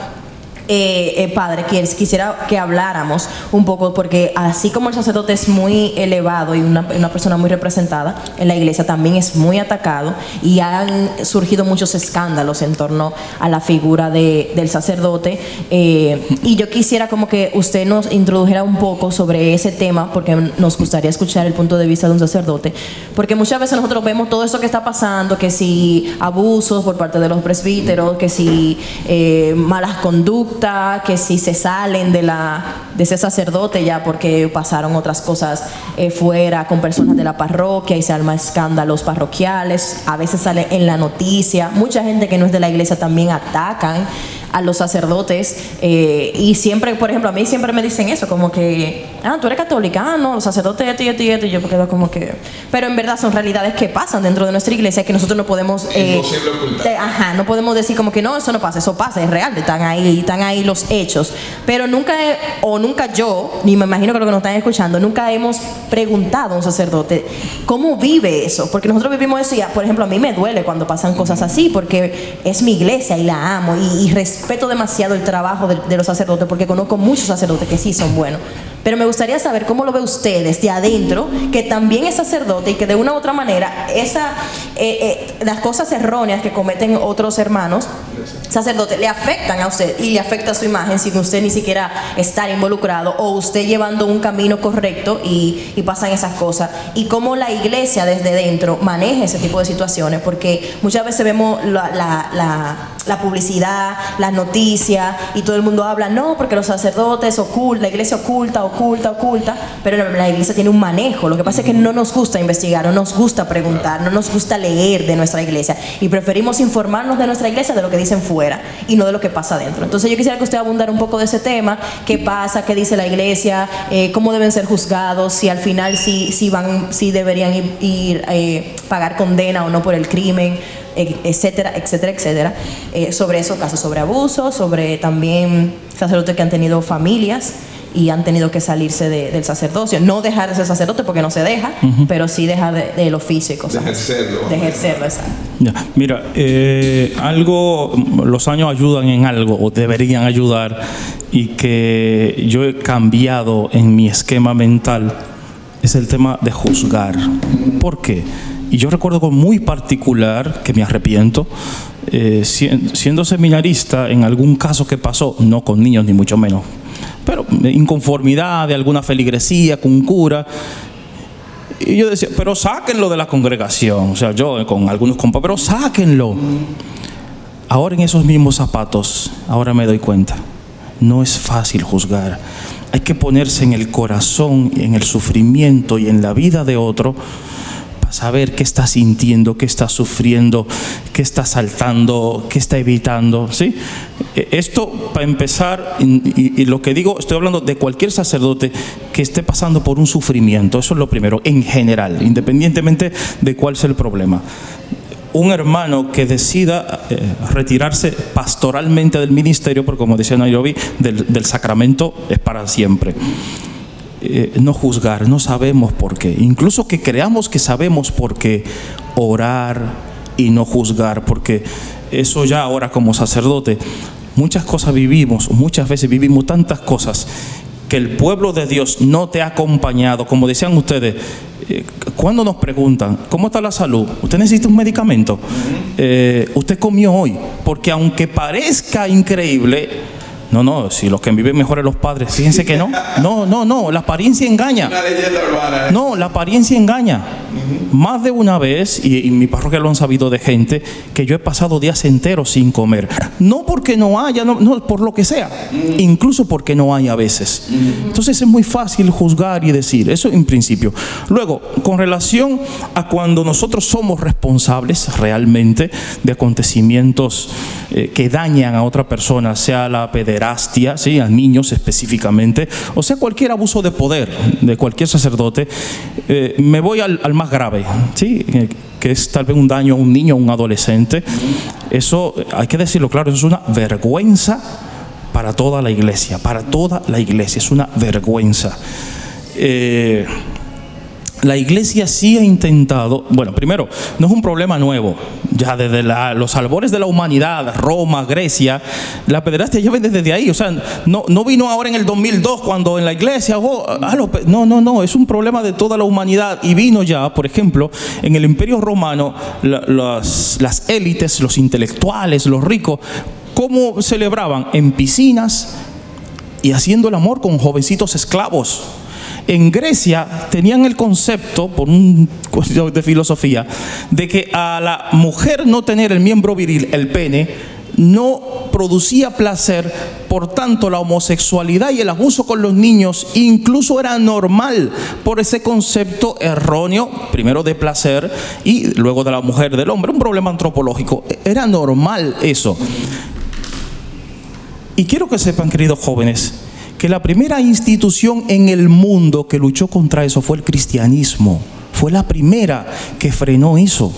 eh, eh, padre, quis- quisiera que habláramos un poco, porque así como el sacerdote es muy elevado y una, una persona muy representada en la iglesia, también es muy atacado y han surgido muchos escándalos en torno a la figura de- del sacerdote. eh, y yo quisiera como que usted nos introdujera un poco sobre ese tema, porque nos gustaría escuchar el punto de vista de un sacerdote, porque muchas veces nosotros vemos todo eso que está pasando, que si abusos por parte de los presbíteros, que si eh, malas conductas, que si se salen de, la, de ese sacerdote ya porque pasaron otras cosas eh, fuera con personas de la parroquia y se arma escándalos parroquiales, a veces sale en la noticia, mucha gente que no es de la iglesia también atacan a los sacerdotes eh, y siempre, por ejemplo, a mí siempre me dicen eso, como que, ah, tú eres católica, ah, no, los sacerdotes esto y esto y esto, y yo quedo como que, pero en verdad son realidades que pasan dentro de nuestra iglesia que nosotros no podemos, eh, Imposible ocultar. te- ajá, no podemos decir como que no, eso no pasa, eso pasa, es real, están ahí, están ahí los hechos, pero nunca, o nunca yo, ni me imagino que lo que nos están escuchando, nunca hemos preguntado a un sacerdote cómo vive eso, porque nosotros vivimos eso y, por ejemplo, a mí me duele cuando pasan cosas así, porque es mi iglesia y la amo y, y respeto respeto demasiado el trabajo de, de los sacerdotes porque conozco muchos sacerdotes que sí son buenos. Pero me gustaría saber cómo lo ve usted desde adentro, que también es sacerdote y que de una u otra manera esa, eh, eh, las cosas erróneas que cometen otros hermanos sacerdotes le afectan a usted y le afecta su imagen sin usted ni siquiera estar involucrado o usted llevando un camino correcto y, pasan esas cosas. Y cómo la iglesia desde dentro maneja ese tipo de situaciones, porque muchas veces vemos la, la- la- publicidad, las noticias y todo el mundo habla, no, porque los sacerdotes ocultan, la iglesia oculta, oculta, oculta, pero la, iglesia tiene un manejo. Lo que pasa es que no nos gusta investigar, no nos gusta preguntar, no nos gusta leer de nuestra iglesia y preferimos informarnos de nuestra iglesia de lo que fuera y no de lo que pasa adentro. Entonces yo quisiera que usted abundara un poco de ese tema, qué pasa, qué dice la iglesia, eh, cómo deben ser juzgados, si al final sí, sí van, sí deberían ir, ir, eh, pagar condena o no por el crimen eh, etcétera, etcétera, etcétera, eh, sobre esos casos, sobre abuso, sobre también sacerdotes que han tenido familias y han tenido que salirse de- del sacerdocio. No dejar de ser sacerdote porque no se deja, pero sí dejar de- y cosas De ejercerlo. De ejercerlo, exacto. Ya, Mira, eh, algo, los años ayudan en algo o deberían ayudar y que yo he cambiado en mi esquema mental es el tema de juzgar. ¿Por qué? Y yo recuerdo con muy particular, que me arrepiento, eh, si- siendo seminarista en algún caso que pasó, no con niños ni mucho menos, pero inconformidad de alguna feligresía con cura, y yo decía, pero sáquenlo de la congregación. O sea, yo con algunos compas, pero sáquenlo. Ahora en esos mismos zapatos, ahora me doy cuenta, no es fácil juzgar. Hay que ponerse en el corazón, en el sufrimiento y en la vida de otro saber qué está sintiendo, qué está sufriendo, qué está saltando, qué está evitando. ¿sí? Eh, Esto, para empezar, y lo que digo, estoy hablando de cualquier sacerdote que esté pasando por un sufrimiento. Eso es lo primero, en general, independientemente de cuál sea el problema un hermano que decida eh, retirarse pastoralmente del ministerio, porque como decía Nairobi, del, del sacramento es para siempre. Eh, no juzgar, no sabemos por qué. Incluso que creamos que sabemos por qué orar y no juzgar, porque eso ya ahora como sacerdote, muchas cosas vivimos, muchas veces vivimos tantas cosas que el pueblo de Dios no te ha acompañado, como decían ustedes, eh, cuando nos preguntan, ¿cómo está la salud? ¿Usted necesita un medicamento? Eh, ¿Usted comió hoy? Porque aunque parezca increíble, no, no, si los que viven mejor es los padres, fíjense que no. No, no, no, la apariencia engaña. ¿eh? No, la apariencia engaña. Más de una vez, y, y mi parroquia lo han sabido de gente, que yo he pasado días enteros sin comer. No porque no haya, no, no, por lo que sea. Incluso porque no hay a veces. Entonces es muy fácil juzgar y decir, eso en principio. Luego, con relación a cuando nosotros somos responsables realmente de acontecimientos eh, que dañan a otra persona, sea la pederastia, ¿sí? a niños específicamente, o sea cualquier abuso de poder de cualquier sacerdote, eh, me voy al, al más grave, ¿sí? Eh, que es tal vez un daño a un niño o un adolescente. Eso, hay que decirlo claro, eso es una vergüenza para toda la iglesia, para toda la iglesia, es una vergüenza. Eh, la iglesia sí ha intentado, bueno, primero, no es un problema nuevo, ya desde la- los albores de la humanidad, Roma, Grecia, la pederastia ya desde ahí, o sea, no, no vino ahora en el 2002 cuando en la iglesia, oh, ah, no, no, no, es un problema de toda la humanidad y vino ya, por ejemplo, en el imperio romano, la- las, las élites, los intelectuales, los ricos, ¿cómo celebraban? En piscinas y haciendo el amor con jovencitos esclavos. En Grecia tenían el concepto, por un cuestión de filosofía, de que a la mujer no tener el miembro viril, el pene, no producía placer, por tanto la homosexualidad y el abuso con los niños incluso era normal por ese concepto erróneo, primero de placer y luego de la mujer, del hombre, un problema antropológico. Era normal eso. Y quiero que sepan, queridos jóvenes, que la primera institución en el mundo que luchó contra eso fue el cristianismo. Fue la primera que frenó eso.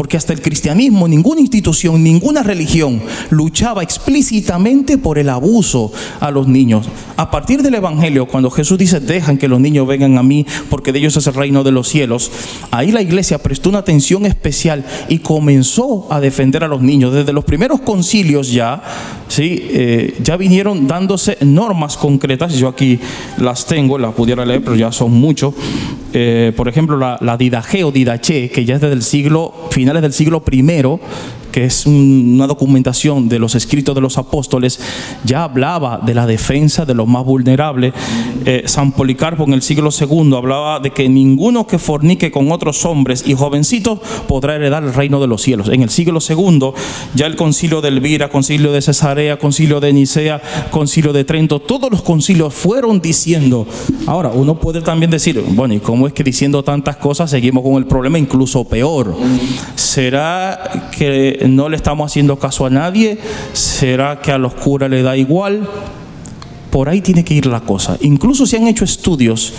Porque hasta el cristianismo, ninguna institución, ninguna religión luchaba explícitamente por el abuso a los niños. A partir del Evangelio, cuando Jesús dice, dejan que los niños vengan a mí, porque de ellos es el reino de los cielos, ahí la iglesia prestó una atención especial y comenzó a defender a los niños. Desde los primeros concilios ya, ¿sí? Eh, ya vinieron dándose normas concretas, yo aquí las tengo, las pudiera leer, pero ya son muchos. Eh, por ejemplo, la, la Didache o Didache, que ya es desde el siglo, del siglo primero, que es un- una documentación de los escritos de los apóstoles, ya hablaba de la defensa de los más vulnerables. Eh, San Policarpo en el siglo segundo hablaba de que ninguno que fornique con otros hombres y jovencitos podrá heredar el reino de los cielos. En el siglo segundo, ya el concilio de Elvira, concilio de Cesarea, concilio de Nicea, concilio de Trento, todos los concilios fueron diciendo. Ahora, uno puede también decir, bueno, ¿y cómo es que diciendo tantas cosas seguimos con el problema incluso peor? ¿Será que no le estamos haciendo caso a nadie? ¿Será que a los curas le da igual? Por ahí tiene que ir la cosa. Incluso se han hecho estudios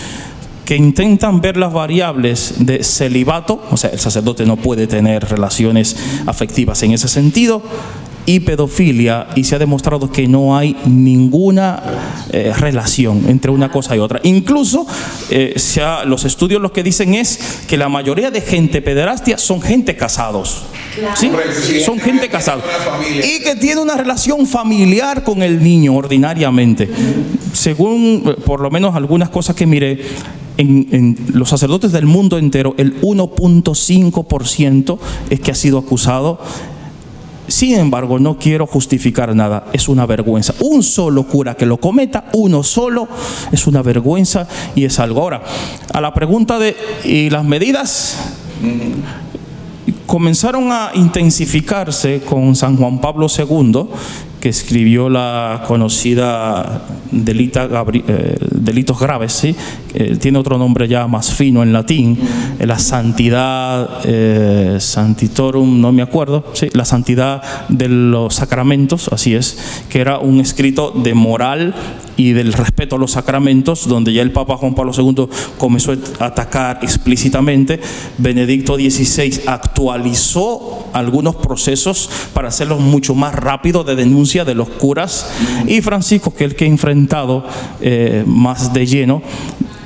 que intentan ver las variables de celibato, o sea, el sacerdote no puede tener relaciones afectivas en ese sentido, y pedofilia, y se ha demostrado que no hay ninguna eh, relación entre una cosa y otra. Incluso eh, los estudios lo que dicen es que la mayoría de gente pederastia son gente casados. ¿sí? Son gente casada. Y que tiene una relación familiar con el niño ordinariamente. Según eh, por lo menos algunas cosas que miré, en, en los sacerdotes del mundo entero, el 1.5% es que ha sido acusado. Sin embargo, no quiero justificar nada, es una vergüenza. Un solo cura que lo cometa, uno solo, es una vergüenza y es algo. Ahora, a la pregunta de ¿y las medidas? comenzaron a intensificarse con San Juan Pablo II, que escribió la conocida delita eh, delitos graves, ¿sí? Eh, tiene otro nombre ya más fino en latín, eh, la santidad, santitorum, no me acuerdo, ¿sí? la santidad de los sacramentos, así es, que era un escrito de moral y del respeto a los sacramentos, donde ya el Papa Juan Pablo II comenzó a atacar explícitamente. Benedicto XVI actualizó algunos procesos para hacerlos mucho más rápido de denuncia de los curas y Francisco, que es el que ha enfrentado eh, más de lleno.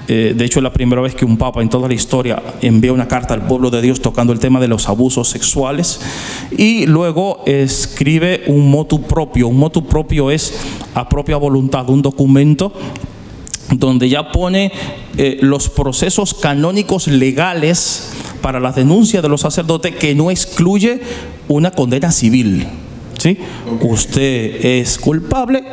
Eh, de hecho, es la primera vez que un papa en toda la historia envía una carta al pueblo de Dios tocando el tema de los abusos sexuales y luego escribe un motu propio. Un motu propio es a propia voluntad, un documento donde ya pone eh, los procesos canónicos legales para la denuncia de los sacerdotes que no excluye una condena civil. ¿sí? Usted es culpable,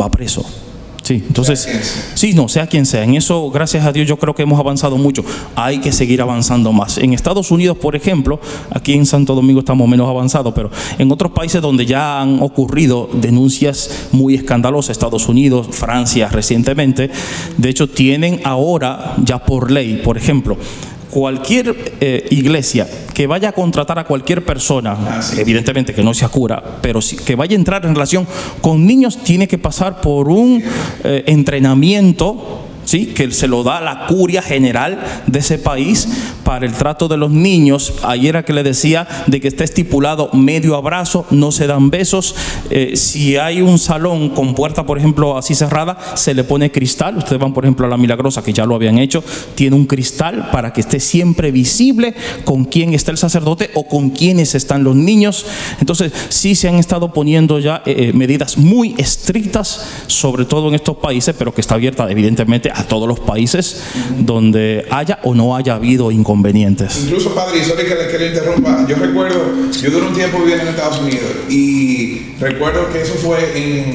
va preso. Sí, entonces, sí, no, sea quien sea. En eso, gracias a Dios, yo creo que hemos avanzado mucho. Hay que seguir avanzando más. En Estados Unidos, por ejemplo, aquí en Santo Domingo estamos menos avanzados, pero en otros países donde ya han ocurrido denuncias muy escandalosas, Estados Unidos, Francia recientemente, de hecho tienen ahora ya por ley, por ejemplo, cualquier eh, iglesia que vaya a contratar a cualquier persona, Ah, sí. evidentemente que no sea cura, pero sí- que vaya a entrar en relación con niños, tiene que pasar por un eh, entrenamiento. ¿Sí? que se lo da la curia general de ese país para el trato de los niños. Ayer era que le decía de que está estipulado medio abrazo, no se dan besos. Eh, si hay un salón con puerta, por ejemplo, así cerrada, se le pone cristal. Ustedes van, por ejemplo, a la Milagrosa, que ya lo habían hecho, tiene un cristal para que esté siempre visible con quién está el sacerdote o con quiénes están los niños. Entonces, sí se han estado poniendo ya eh, eh, medidas muy estrictas, sobre todo en estos países, pero que está abierta evidentemente a todos los países donde haya o no haya habido inconvenientes. Incluso, padre, y sorry que le, que le interrumpa, yo recuerdo, yo duré un tiempo viviendo en Estados Unidos y recuerdo que eso fue en,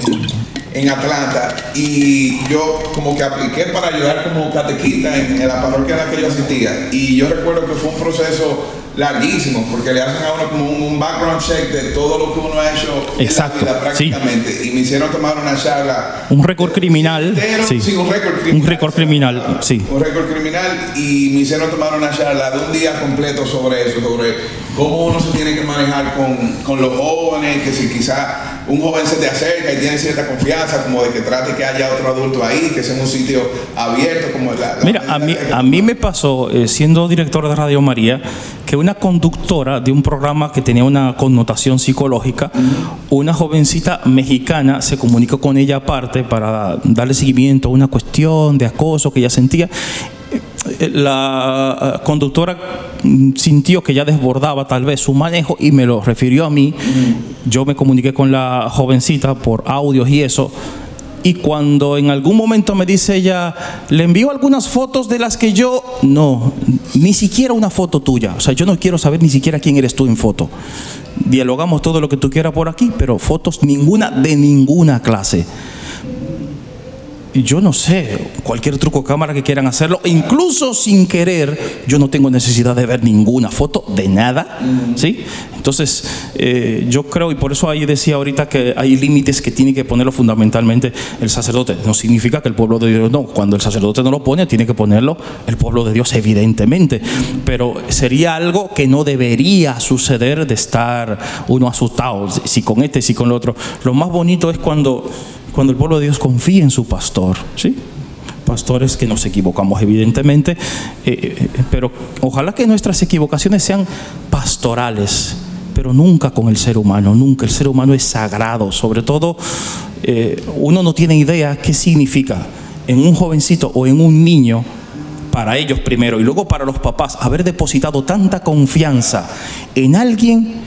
en Atlanta y yo como que apliqué para ayudar como catequista en, la parroquia a la que yo asistía y yo recuerdo que fue un proceso larguísimo porque le hacen a uno como un, un background check de todo lo que uno ha hecho Exacto, en la vida sí. prácticamente y me hicieron tomar una charla Un récord criminal, entero, sí. sí, un récord criminal. Un récord criminal, sí. Un récord criminal y me hicieron tomar una charla de un día completo sobre eso, sobre cómo uno se tiene que manejar con, con los jóvenes, que si quizá un joven se te acerca y tiene cierta confianza, como de que trate que haya otro adulto ahí, que sea un sitio abierto, como la... la- Mira, a mí, a mí me pasó, eh, siendo director de Radio María, que una conductora de un programa que tenía una connotación psicológica, una jovencita mexicana se comunicó con ella aparte para darle seguimiento a una cuestión de acoso que ella sentía la conductora sintió que ya desbordaba tal vez su manejo y me lo refirió a mí. Yo me comuniqué con la jovencita por audios y eso. Y cuando en algún momento me dice ella, le envío algunas fotos de las que yo, no, ni siquiera una foto tuya. O sea, yo no quiero saber ni siquiera quién eres tú en foto. Dialogamos todo lo que tú quieras por aquí, pero fotos ninguna de ninguna clase yo no sé, cualquier truco cámara que quieran hacerlo, incluso sin querer, yo no tengo necesidad de ver ninguna foto de nada, ¿sí? Entonces, eh, yo creo, y por eso ahí decía ahorita que hay límites que tiene que ponerlo fundamentalmente el sacerdote. No significa que el pueblo de Dios no, cuando el sacerdote no lo pone, tiene que ponerlo el pueblo de Dios, evidentemente, pero sería algo que no debería suceder de estar uno asustado, si con este, si con el otro. Lo más bonito es cuando cuando el pueblo de Dios confía en su pastor, ¿sí? Pastores que nos equivocamos, evidentemente, eh, eh, pero ojalá que nuestras equivocaciones sean pastorales, pero nunca con el ser humano, nunca. El ser humano es sagrado, sobre todo eh, uno no tiene idea qué significa en un jovencito o en un niño para ellos primero y luego para los papás, haber depositado tanta confianza en alguien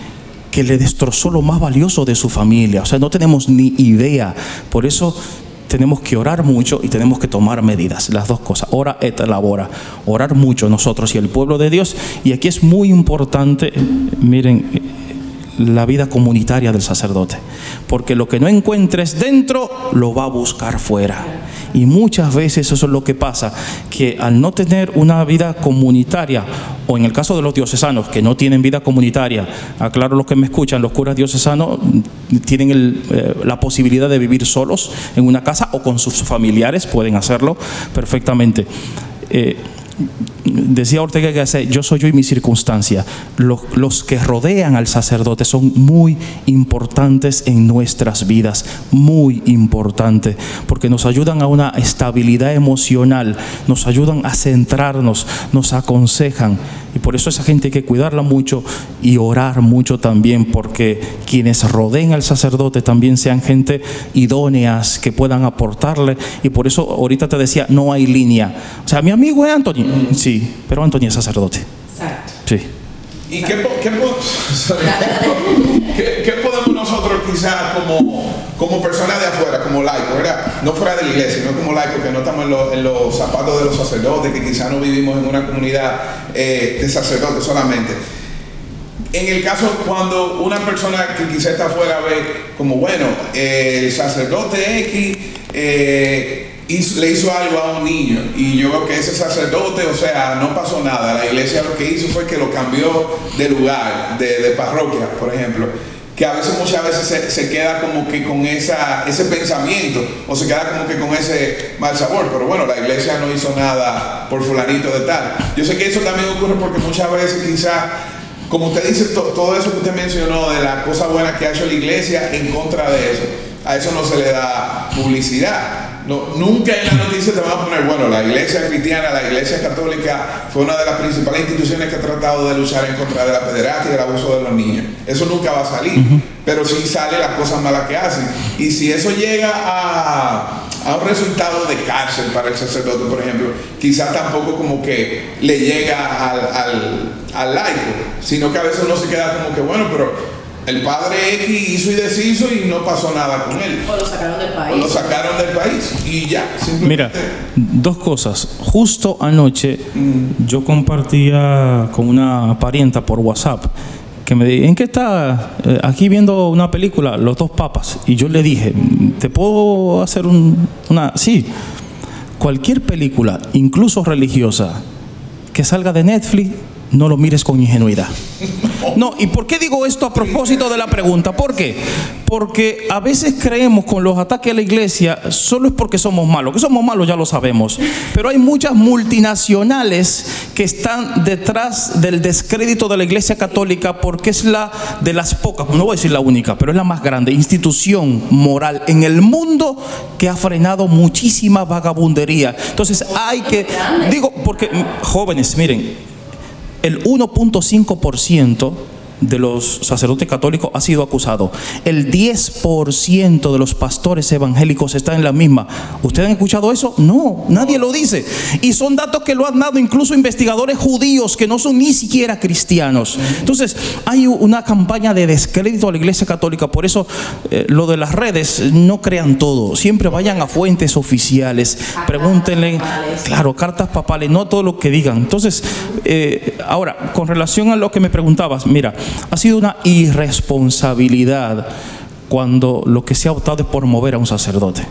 que le destrozó lo más valioso de su familia. O sea, no tenemos ni idea. Por eso tenemos que orar mucho y tenemos que tomar medidas. Las dos cosas. Ora et labora. Orar mucho nosotros y el pueblo de Dios. Y aquí es muy importante, miren, la vida comunitaria del sacerdote. Porque lo que no encuentres dentro, lo va a buscar fuera. Y muchas veces eso es lo que pasa, que al no tener una vida comunitaria, o en el caso de los diocesanos que no tienen vida comunitaria, aclaro los que me escuchan, los curas diocesanos tienen eh, la posibilidad de vivir solos en una casa o con sus familiares, pueden hacerlo perfectamente. Eh, decía Ortega hace, yo soy yo y mi circunstancia. Los, los, que rodean al sacerdote son muy importantes en nuestras vidas, muy importantes, porque nos ayudan a una estabilidad emocional, nos ayudan a centrarnos, nos aconsejan. Y por eso esa gente hay que cuidarla mucho y orar mucho también, porque quienes rodeen al sacerdote también sean gente idóneas que puedan aportarle. Y por eso ahorita te decía, no hay línea. O sea, mi amigo es Antonio. Sí, pero Antonio es sacerdote. Exacto. Sí. ¿Y qué, po- qué po- qué- qué podemos nosotros quizás como, como personas de afuera, como laicos, ¿verdad? No fuera de la iglesia, no como laicos, que no estamos en, los- en los zapatos de los sacerdotes, que quizás no vivimos en una comunidad eh, de sacerdotes solamente. En el caso cuando una persona que quizás está afuera ve como, bueno, eh, el sacerdote X eh, hizo- le hizo algo a un niño y yo veo que ese sacerdote, o sea, no pasó nada. La iglesia lo que hizo fue que lo cambió de lugar, de, de parroquia, por ejemplo. Que a veces, muchas veces se, queda como que con esa, ese pensamiento o se queda como que con ese mal sabor. Pero bueno, la iglesia no hizo nada por fulanito de tal. Yo sé que eso también ocurre porque muchas veces quizás como usted dice, to- todo eso que usted mencionó de la cosa buena que ha hecho la iglesia en contra de eso, a eso no se le da publicidad. No, nunca en la noticia te van a poner, bueno, la iglesia cristiana, la iglesia católica fue una de las principales instituciones que ha tratado de luchar en contra de la pederastia y del abuso de los niños. Eso nunca va a salir, pero sí sale las cosas malas que hacen. Y si eso llega a, a un resultado de cárcel para el sacerdote, por ejemplo, quizás tampoco como que le llega al, al, al laico, sino que a veces uno se queda como que, bueno, pero el padre X hizo y deshizo y no pasó nada con él. O lo sacaron del O país. lo sacaron del país y ya, simplemente. Mira, dos cosas. Justo anoche yo compartía con una parienta por WhatsApp que me dice, ¿en qué está? Eh, aquí viendo una película, Los dos papas. Y yo le dije, ¿te puedo hacer un- una...? Sí. Cualquier película, incluso religiosa, que salga de Netflix, no lo mires con ingenuidad. No, ¿y por qué digo esto a propósito de la pregunta? ¿Por qué? Porque a veces creemos con los ataques a la iglesia solo es porque somos malos. Que somos malos ya lo sabemos. Pero hay muchas multinacionales que están detrás del descrédito de la iglesia católica porque es la de las pocas, no voy a decir la única, pero es la más grande institución moral en el mundo que ha frenado muchísima vagabundería. Entonces hay que, digo, porque mm, jóvenes, miren, el 1.5% de los sacerdotes católicos ha sido acusado. El 10% de los pastores evangélicos está en la misma. ¿Ustedes han escuchado eso? No, nadie lo dice. Y son datos que lo han dado incluso investigadores judíos que no son ni siquiera cristianos. Entonces, hay una campaña de descrédito a la Iglesia Católica. Por eso, eh, lo de las redes, no crean todo. Siempre vayan a fuentes oficiales. Pregúntenle, claro, cartas papales, no todo lo que digan. Entonces, eh, ahora, con relación a lo que me preguntabas, mira, ha sido una irresponsabilidad cuando lo que se ha optado es por mover a un sacerdote.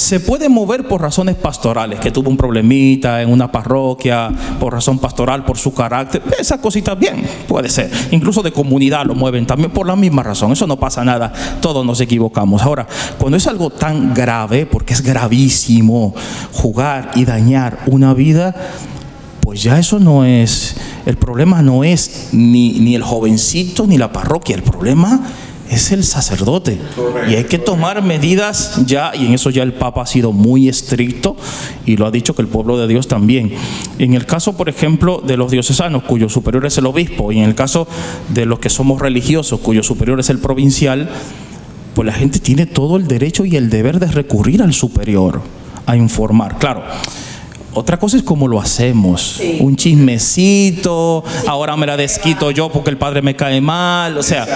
Se puede mover por razones pastorales, que tuvo un problemita en una parroquia, por razón pastoral, por su carácter. Esas cositas bien, puede ser. Incluso de comunidad lo mueven también por la misma razón. Eso no pasa nada, todos nos equivocamos. Ahora, cuando es algo tan grave, porque es gravísimo, jugar y dañar una vida, pues ya eso no es, el problema no es ni, ni el jovencito ni la parroquia, el problema es el sacerdote. y hay que tomar medidas ya, y en eso ya el Papa ha sido muy estricto y lo ha dicho que el pueblo de Dios también. En el caso, por ejemplo, de los diocesanos, cuyo superior es el obispo, y en el caso de los que somos religiosos, cuyo superior es el provincial, pues la gente tiene todo el derecho y el deber de recurrir al superior a informar. Claro otra cosa es cómo lo hacemos. Un chismecito, ahora me la desquito yo porque el padre me cae mal. O sea,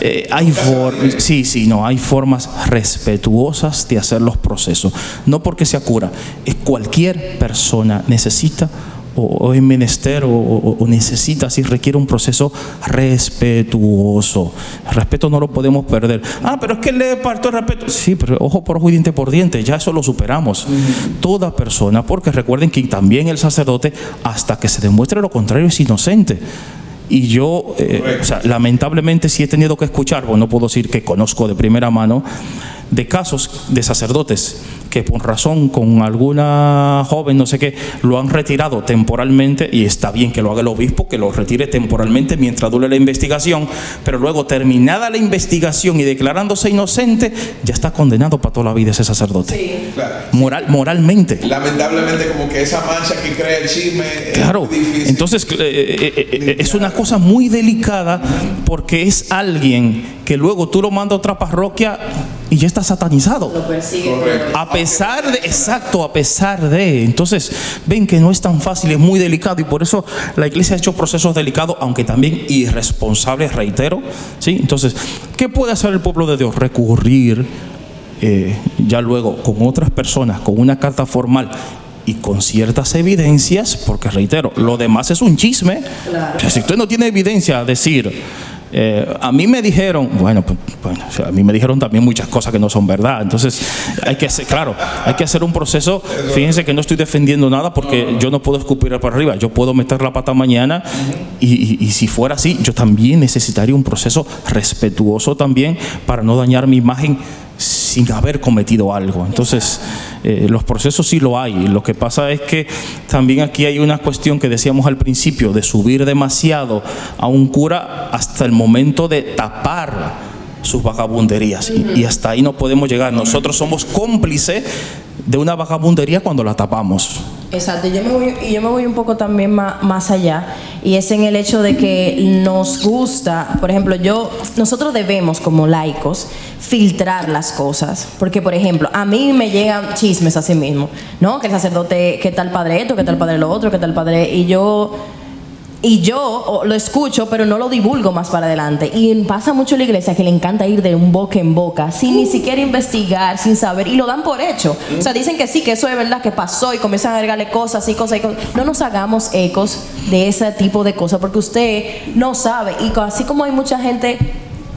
eh, hay formas, sí, sí, no, hay formas respetuosas de hacer los procesos. No porque sea cura, es cualquier persona necesita o, es menester o, necesita, si requiere un proceso respetuoso. El respeto no lo podemos perder. Ah, pero es que le parto el respeto. Sí, pero ojo por ojo y diente por diente, ya eso lo superamos. Toda persona, porque recuerden que también el sacerdote, hasta que se demuestre lo contrario, es inocente. Y yo, eh, o sea, lamentablemente sí he tenido que escuchar, bueno, no puedo decir que conozco de primera mano, de casos de sacerdotes que por razón con alguna joven, no sé qué, lo han retirado temporalmente y está bien que lo haga el obispo, que lo retire temporalmente mientras dure la investigación, pero luego terminada la investigación y declarándose inocente, ya está condenado para toda la vida ese sacerdote. Moral, moralmente. Lamentablemente como que esa mancha que crea el chisme claro. es Entonces eh, eh, eh, es una cosa muy delicada porque es alguien que luego tú lo mandas a otra parroquia y ya está satanizado. A pesar de, exacto, a pesar de. Entonces, ven que no es tan fácil, es muy delicado y por eso la iglesia ha hecho procesos delicados, aunque también irresponsables, reitero. ¿sí? Entonces, ¿qué puede hacer el pueblo de Dios? Recurrir eh, ya luego con otras personas, con una carta formal y con ciertas evidencias, porque reitero, lo demás es un chisme. si usted no tiene evidencia, decir eh, a mí me dijeron, bueno, pues, a mí me dijeron también muchas cosas que no son verdad. Entonces, hay que hacer, claro, hay que hacer un proceso. Fíjense que no estoy defendiendo nada porque yo no puedo escupir para arriba. Yo puedo meter la pata mañana y, y si fuera así, yo también necesitaría un proceso respetuoso también para no dañar mi imagen sin haber cometido algo. Entonces, eh, los procesos sí lo hay. Lo que pasa es que también aquí hay una cuestión que decíamos al principio, de subir demasiado a un cura hasta el momento de tapar sus vagabunderías. Y, hasta ahí no podemos llegar. Nosotros somos cómplices de una vagabundería cuando la tapamos. Exacto, yo me voy, y yo me voy un poco también más, más, allá, y es en el hecho de que nos gusta, por ejemplo, yo, nosotros debemos como laicos filtrar las cosas, porque por ejemplo, a mí me llegan chismes así mismo, ¿no? Que el sacerdote, que tal padre esto, que tal padre lo otro, que tal padre, y yo y yo lo escucho, pero no lo divulgo más para adelante. Y pasa mucho en la iglesia que le encanta ir de un boca en boca, sin ni siquiera investigar, sin saber, y lo dan por hecho. O sea, dicen que sí, que eso es verdad que pasó y comienzan a agregarle cosas y cosas y cosas. No nos hagamos ecos de ese tipo de cosas, porque usted no sabe. Y así como hay mucha gente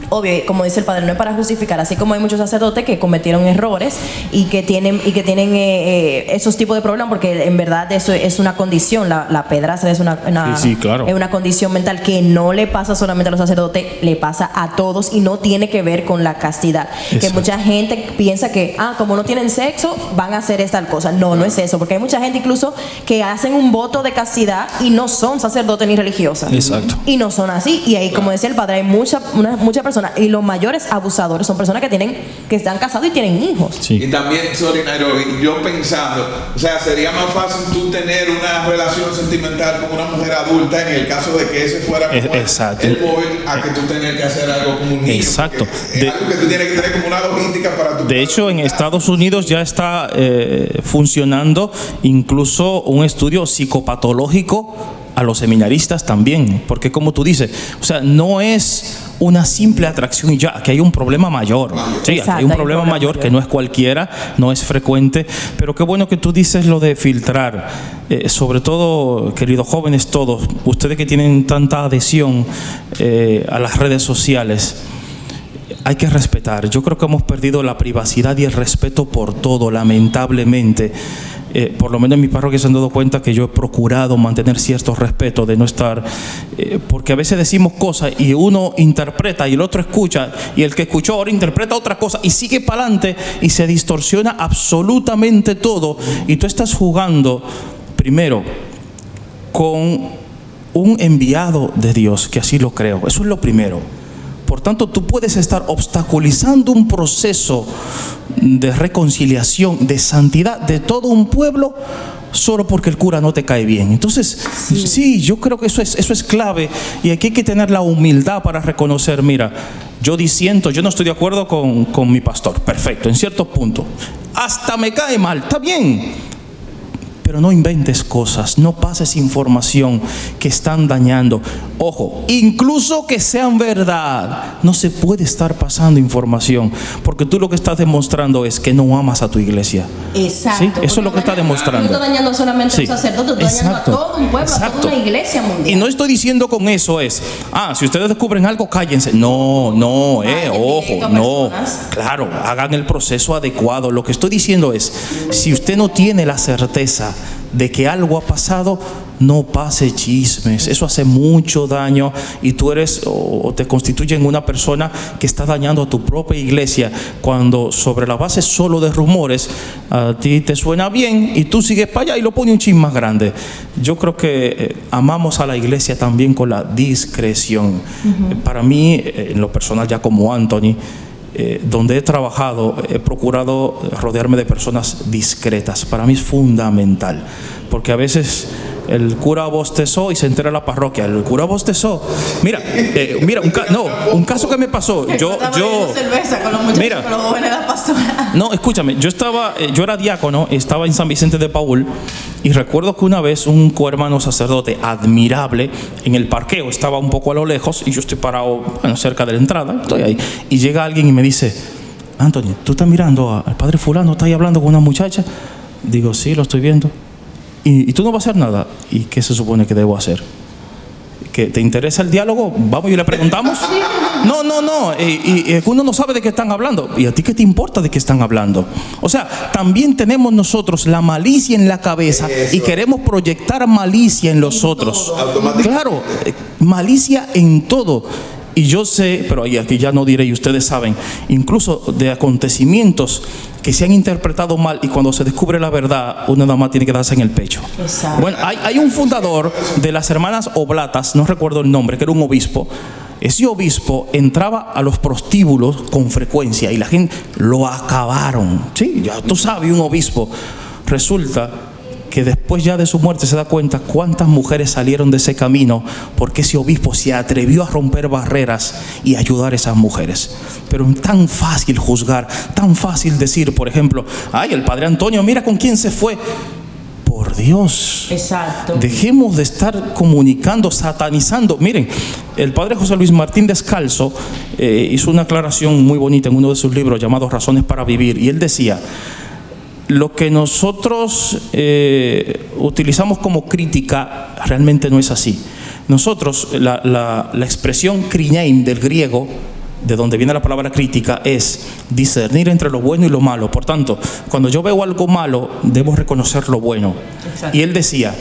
obvio, como dice el padre, no es para justificar, así como hay muchos sacerdotes que cometieron errores y que tienen, y que tienen eh, eh, esos tipos de problemas, porque en verdad eso es una condición, la, la pedraza es una, es una condición mental que no le pasa solamente a los sacerdotes, le pasa a todos y no tiene que ver con la castidad. Que mucha gente piensa que, ah, como no tienen sexo, van a hacer esta cosa. No, no es eso, porque hay mucha gente incluso que hacen un voto de castidad y no son sacerdotes ni religiosas. Exacto. Y no son así. Y ahí, como decía el padre, hay muchas mucha personas personas, y los mayores abusadores son personas que tienen, que están casados y tienen hijos. Sí. Y también, sorry Nairobi, yo pensando, o sea, sería más fácil tú tener una relación sentimental con una mujer adulta en el caso de que ese fuera como Es- exacto. el móvil a que tú tener que hacer algo como un niño. Exacto. Es De- algo que tú tienes que tener como una logística para tu De hecho, en Estados Unidos ya está eh, funcionando incluso un estudio psicopatológico a los seminaristas también, porque como tú dices, o sea, no es una simple atracción y ya, que hay un problema mayor. Sí, Exacto, hay un hay un problema problema mayor mayor. que no es cualquiera, no es frecuente, pero qué bueno que tú dices lo de filtrar, Eh, sobre todo, queridos jóvenes todos, ustedes que tienen tanta adhesión eh, a las redes sociales hay que respetar. Yo creo que hemos perdido la privacidad y el respeto por todo, lamentablemente. Eh, por lo menos en mi parroquia se han dado cuenta que yo he procurado mantener cierto respeto, de no estar, eh, porque a veces decimos cosas y uno interpreta y el otro escucha y el que escuchó ahora interpreta otra cosa y sigue para adelante y se distorsiona absolutamente todo y tú estás jugando primero con un enviado de Dios, que así lo creo. Eso es lo primero. Por tanto, tú puedes estar obstaculizando un proceso de reconciliación, de santidad de todo un pueblo solo porque el cura no te cae bien. Entonces, sí, yo creo que eso es, eso es clave y aquí hay que tener la humildad para reconocer, mira, yo disiento, yo no estoy de acuerdo con, con mi pastor, perfecto, en cierto punto. Hasta me cae mal, está bien, pero no inventes cosas, no pases información que están dañando. Ojo, incluso que sean verdad, no se puede estar pasando información, porque tú lo que estás demostrando es que no amas a tu iglesia. Exacto. Sí, eso es lo que está Tú demostrando. estás dañando solamente a Sí. un sacerdote, estás dañando a todo un pueblo, a toda una iglesia mundial. Y no estoy diciendo con eso es, ah, si ustedes descubren algo, cállense. No, no, eh, ojo, a no. Claro, hagan el proceso adecuado. Lo que estoy diciendo es, si usted no tiene la certeza de que algo ha pasado, no pase chismes. Eso hace mucho daño y tú eres o te constituye en una persona que está dañando a tu propia iglesia cuando sobre la base solo de rumores a ti te suena bien y tú sigues para allá y lo pone un chisme más grande. Yo creo que eh, amamos a la iglesia también con la discreción. Para mí, eh, en lo personal ya como Anthony, eh, donde he trabajado, he procurado rodearme de personas discretas. Para mí es fundamental, porque a veces el cura bostezó y se entera la parroquia. El cura bostezó. Mira, eh, mira, un, ca- no, un caso que me pasó. Yo, yo, Mira. no, escúchame, yo estaba, eh, yo era diácono, estaba en San Vicente de Paul y recuerdo que una vez un cohermano sacerdote admirable en el parqueo estaba un poco a lo lejos y yo estoy parado bueno, cerca de la entrada, estoy ahí y llega alguien y me dice, Anthony, ¿tú estás mirando al padre fulano? ¿Estás ahí hablando con una muchacha? Digo, sí, lo estoy viendo. ¿Y, y tú no vas a hacer nada? ¿Y qué se supone que debo hacer? ¿Que te interesa el diálogo? Vamos y le preguntamos. No, no, no. Y, y uno no sabe de qué están hablando. ¿Y a ti qué te importa de qué están hablando? O sea, también tenemos nosotros la malicia en la cabeza y queremos proyectar malicia en los otros. Claro, eh, malicia en todo. Y yo sé, pero aquí ya no diré, y ustedes saben, incluso de acontecimientos que se han interpretado mal y cuando se descubre la verdad, uno nada más tiene que darse en el pecho. Exacto. Bueno, hay, hay un fundador de las hermanas Oblatas, no recuerdo el nombre, que era un obispo. Ese obispo entraba a los prostíbulos con frecuencia y la gente lo acabaron. Sí, ya tú sabes, un obispo. Resulta que después ya de su muerte se da cuenta cuántas mujeres salieron de ese camino porque ese obispo se atrevió a romper barreras y ayudar a esas mujeres. Pero es tan fácil juzgar, tan fácil decir, por ejemplo, ay, el padre Antonio, mira con quién se fue. Por Dios. Exacto. Dejemos de estar comunicando, satanizando. Miren, el padre José Luis Martín Descalzo eh, hizo una aclaración muy bonita en uno de sus libros llamado Razones para Vivir. Y él decía, lo que nosotros eh, utilizamos como crítica realmente no es así. Nosotros, la, la- la expresión krinein del griego, de donde viene la palabra crítica, es discernir entre lo bueno y lo malo. Por tanto, cuando yo veo algo malo, debo reconocer lo bueno. Exacto. Y él decía,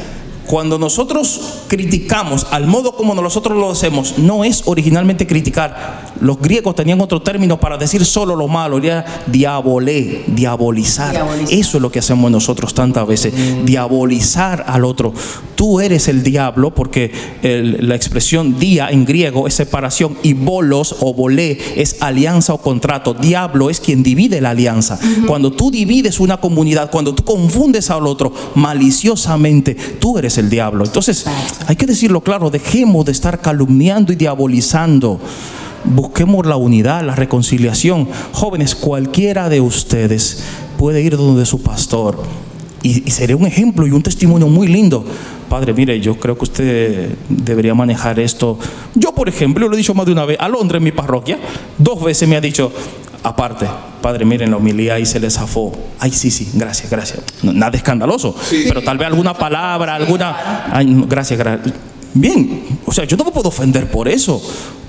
cuando nosotros criticamos al modo como nosotros lo hacemos, no es originalmente criticar. Los griegos tenían otro término para decir solo lo malo, era diabolé, diabolizar. Diabolizar. Eso es lo que hacemos nosotros tantas veces, diabolizar al otro. tú eres el diablo, porque el- la expresión día en griego es separación y bolos o bolé es alianza o contrato. Diablo es quien divide la alianza. Cuando tú divides una comunidad, cuando tú confundes al otro maliciosamente, tú eres el diablo. Entonces, hay que decirlo claro, dejemos de estar calumniando y diabolizando. Busquemos la unidad, la reconciliación. Jóvenes, cualquiera de ustedes puede ir donde su pastor y, y sería un ejemplo y un testimonio muy lindo. Padre, mire, yo creo que usted debería manejar esto. Yo, por ejemplo, lo he dicho más de una vez, a Londres, en mi parroquia, dos veces me ha dicho, aparte, Padre, miren la homilía y se le zafó. Ay, sí, sí, gracias, gracias. No, nada escandaloso, Sí. pero tal vez alguna palabra, alguna... Ay, no, gracias, gracias. Bien, o sea, yo no me puedo ofender por eso.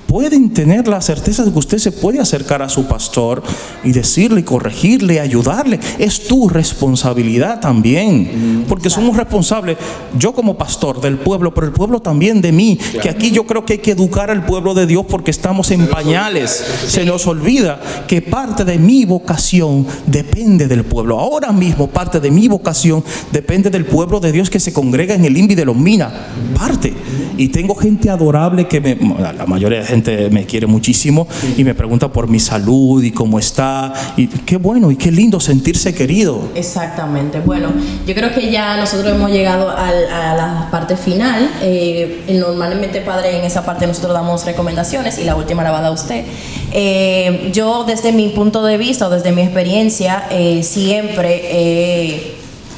Pueden tener la certeza de que usted se puede acercar a su pastor y decirle, corregirle, ayudarle. Es tu responsabilidad también, porque somos responsables, yo como pastor del pueblo, pero el pueblo también de mí, que aquí yo creo que hay que educar al pueblo de Dios porque estamos en pañales. Se nos olvida que parte de mi vocación depende del pueblo. Ahora mismo parte de mi vocación depende del pueblo de Dios que se congrega en el INVI de los Minas. Parte. Y tengo gente adorable que me, la mayoría de gente me quiere muchísimo y me pregunta por mi salud y cómo está. Y qué bueno y qué lindo sentirse querido. Exactamente. Bueno, yo creo que ya nosotros hemos llegado al- a la parte final. Eh, normalmente, padre, en esa parte nosotros damos recomendaciones y la última la va a dar usted. Eh, yo, desde mi punto de vista o desde mi experiencia, eh, siempre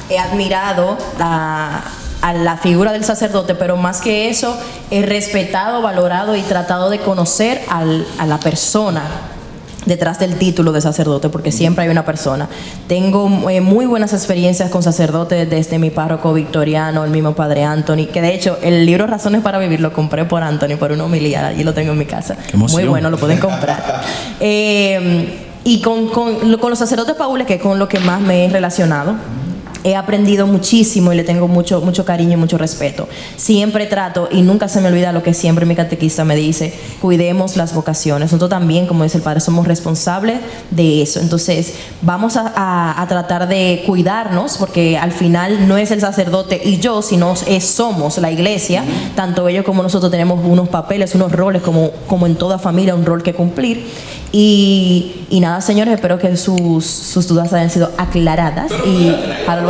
he admirado la, a la figura del sacerdote, pero más que eso, he respetado, valorado y tratado de conocer al- a la persona detrás del título de sacerdote, porque siempre hay una persona. Tengo eh, muy buenas experiencias con sacerdotes desde mi párroco victoriano, el mismo padre Anthony, que de hecho el libro Razones para Vivir lo compré por Anthony, por una homilía, allí lo tengo en mi casa. Muy bueno, lo pueden comprar. Eh, y con, con- con los sacerdotes paules, que es con lo que más me he relacionado, he aprendido muchísimo y le tengo mucho, mucho cariño y mucho respeto. Siempre trato, y nunca se me olvida lo que siempre mi catequista me dice, cuidemos las vocaciones. Nosotros también, como dice el Padre, somos responsables de eso. Entonces, vamos a, a- a tratar de cuidarnos, porque al final no es el sacerdote y yo, sino es, somos la iglesia. Tanto ellos como nosotros tenemos unos papeles, unos roles, como, como en toda familia, un rol que cumplir. Y, y nada, señores, espero que sus, sus dudas hayan sido aclaradas. Y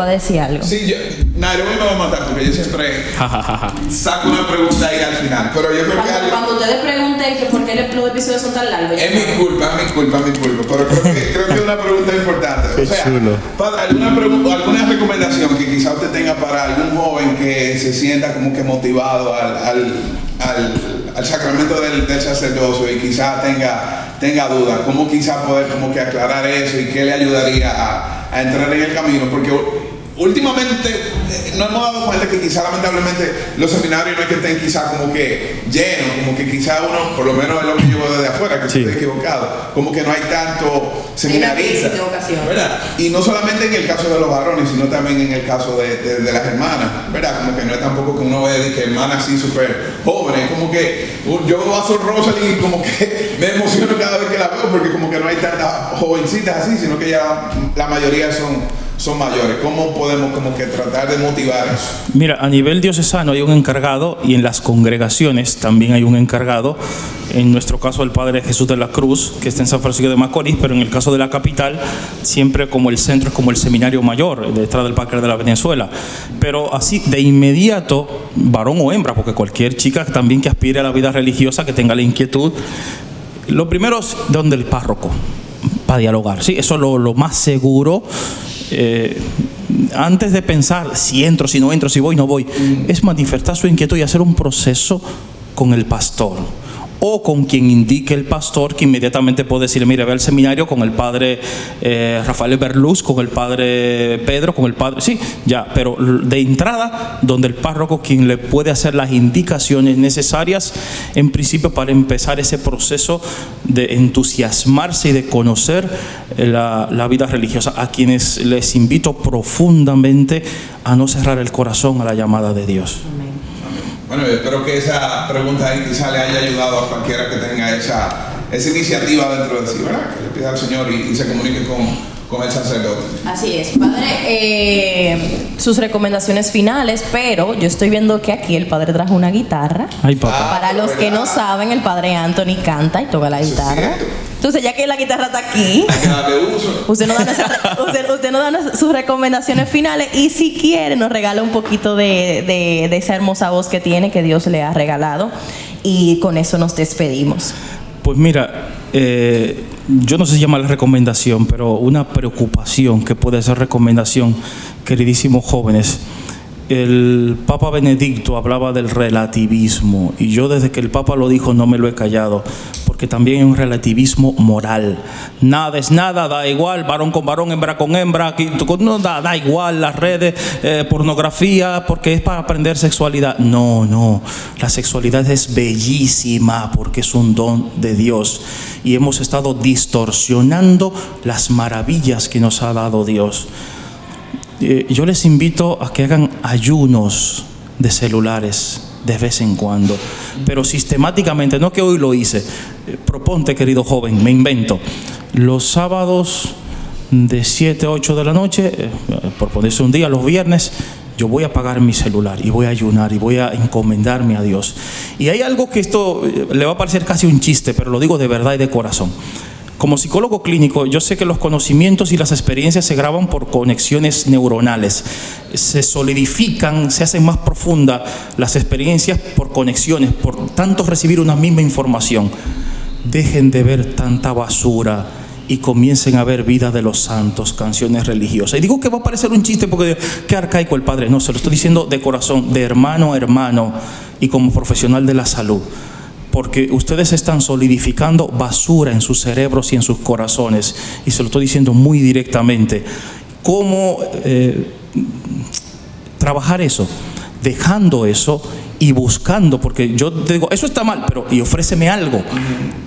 va a decir algo. Sí, yo, Nairobi me va a matar porque yo siempre saco una pregunta ahí al final. Pero yo creo que Cuando, algo. cuando ustedes pregunten que por qué los episodios son tan largos, Es mi culpa, es mi culpa, es mi culpa. Pero creo que, creo que es una pregunta importante. Qué o sea, chulo. padre, ¿alguna, alguna recomendación que quizá usted tenga para algún joven que se sienta como que motivado al, al, al, al sacramento del, del sacerdocio y quizá tenga, tenga dudas? ¿Cómo quizá poder como que aclarar eso y qué le ayudaría a, a entrar en el camino? Porque últimamente eh, nos hemos dado cuenta que quizá lamentablemente los seminarios no es que estén quizá como que llenos, como que quizá uno, por lo menos es lo que yo veo desde afuera, que Sí. estoy equivocado, como que no hay tanto seminarista. Y no solamente en el caso de los varones, sino también en el caso de, de- de las hermanas, ¿verdad? Como que no es tampoco que uno ve de que hermanas así súper jóvenes, como que uh, yo veo a Sol Rosalind y como que me emociono cada vez que la veo porque como que no hay tantas jovencitas así, sino que ya la mayoría son, son mayores. ¿Cómo podemos como que tratar de motivar eso? Mira, a nivel diocesano hay un encargado y en las congregaciones también hay un encargado. En nuestro caso, el Padre Jesús de la Cruz, que está en San Francisco de Macorís, pero en el caso de la capital, siempre como el centro es como el seminario mayor, detrás del Parque de la Venezuela. Pero así, de inmediato, varón o hembra, porque cualquier chica también que aspire a la vida religiosa, que tenga la inquietud, lo primero es donde el párroco, para dialogar. Sí, eso es lo, lo más seguro. Eh, antes de pensar si entro, si no entro, si voy, no voy, es manifestar su inquietud y hacer un proceso con el pastor o con quien indique el pastor que inmediatamente puede decirle, mire, ve al seminario con el padre eh, Rafael Berluz, con el padre Pedro, con el padre, sí, ya, pero de entrada, donde el párroco quien le puede hacer las indicaciones necesarias, en principio para empezar ese proceso de entusiasmarse y de conocer eh, la vida religiosa, a quienes les invito profundamente a no cerrar el corazón a la llamada de Dios. Bueno, yo espero que esa pregunta ahí quizá le haya ayudado a cualquiera que tenga esa, esa iniciativa dentro de sí, ¿verdad? Que le pida al Señor y, y se comunique con, con el sacerdote. Así es, padre. eh, sus recomendaciones finales, pero yo estoy viendo que aquí el padre trajo una guitarra. Ay, papá. Para Ah, los que no saben, el padre Anthony canta y toca la guitarra. Entonces, ya que la guitarra está aquí, usted nos da, nuestra- usted, usted nos da nuestra- sus recomendaciones finales y si quiere nos regala un poquito de, de- de esa hermosa voz que tiene, que Dios le ha regalado. Y con eso nos despedimos. Pues mira, eh, yo no sé si llama la recomendación, pero una preocupación que puede ser recomendación, queridísimos jóvenes. El Papa Benedicto hablaba del relativismo y yo desde que el Papa lo dijo no me lo he callado, porque también hay un relativismo moral. Nada es nada, da igual, varón con varón, hembra con hembra, no da, da igual las redes, eh, pornografía, porque es para aprender sexualidad. No, no, la sexualidad es bellísima porque es un don de Dios y hemos estado distorsionando las maravillas que nos ha dado Dios. Eh, yo les invito a que hagan ayunos de celulares de vez en cuando, pero sistemáticamente, no que hoy lo hice. Eh, proponte, querido joven, me invento. Los sábados de 7 a 8 de la noche, eh, por ponerse un día, los viernes, yo voy a apagar mi celular y voy a ayunar y voy a encomendarme a Dios. Y hay algo que esto eh, le va a parecer casi un chiste, pero lo digo de verdad y de corazón. Como psicólogo clínico, yo sé que los conocimientos y las experiencias se graban por conexiones neuronales. Se solidifican, se hacen más profundas las experiencias por conexiones, por tanto recibir una misma información. Dejen de ver tanta basura y comiencen a ver vida de los santos, canciones religiosas. Y digo que va a parecer un chiste porque qué arcaico el padre. No, se lo estoy diciendo de corazón, de hermano a hermano y como profesional de la salud porque ustedes están solidificando basura en sus cerebros y en sus corazones. Y se lo estoy diciendo muy directamente. ¿Cómo eh, trabajar eso? Dejando eso y buscando, porque yo te digo, eso está mal, pero y ofréceme algo.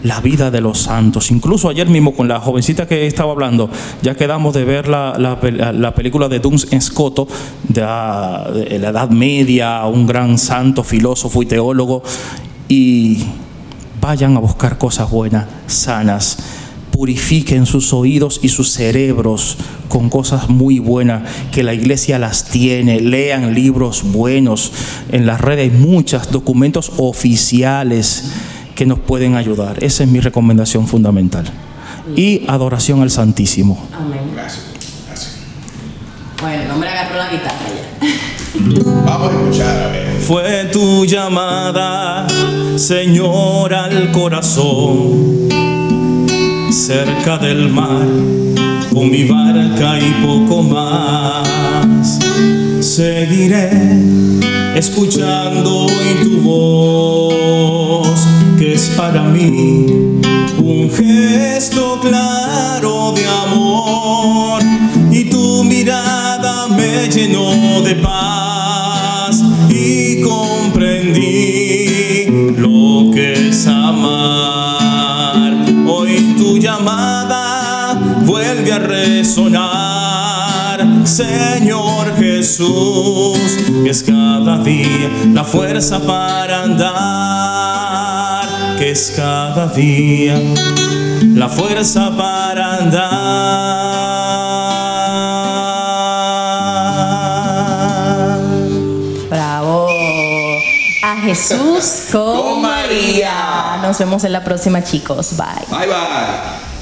La vida de los santos. Incluso ayer mismo con la jovencita que estaba hablando, ya quedamos de ver la, la pel- la película de Duns Scotto, de la, de la Edad Media, un gran santo, filósofo y teólogo, y vayan a buscar cosas buenas, sanas. Purifiquen sus oídos y sus cerebros con cosas muy buenas, que la iglesia las tiene. Lean libros buenos. En las redes hay muchos documentos oficiales que nos pueden ayudar. Esa es mi recomendación fundamental. Y adoración al Santísimo. Amén. Gracias. Vamos a escuchar a ver. Fue tu llamada, Señor, al corazón, cerca del mar, con mi barca y poco más. Seguiré escuchando hoy tu voz, que es para mí un gesto claro de amor, y tu mirada me llenó de paz y comprendí lo que es amar. Hoy tu llamada vuelve a resonar, Señor Jesús, que es cada día la fuerza para andar, que es cada día la fuerza para andar. Jesús con, Con María. María. Nos vemos en la próxima, chicos. Bye. Bye bye.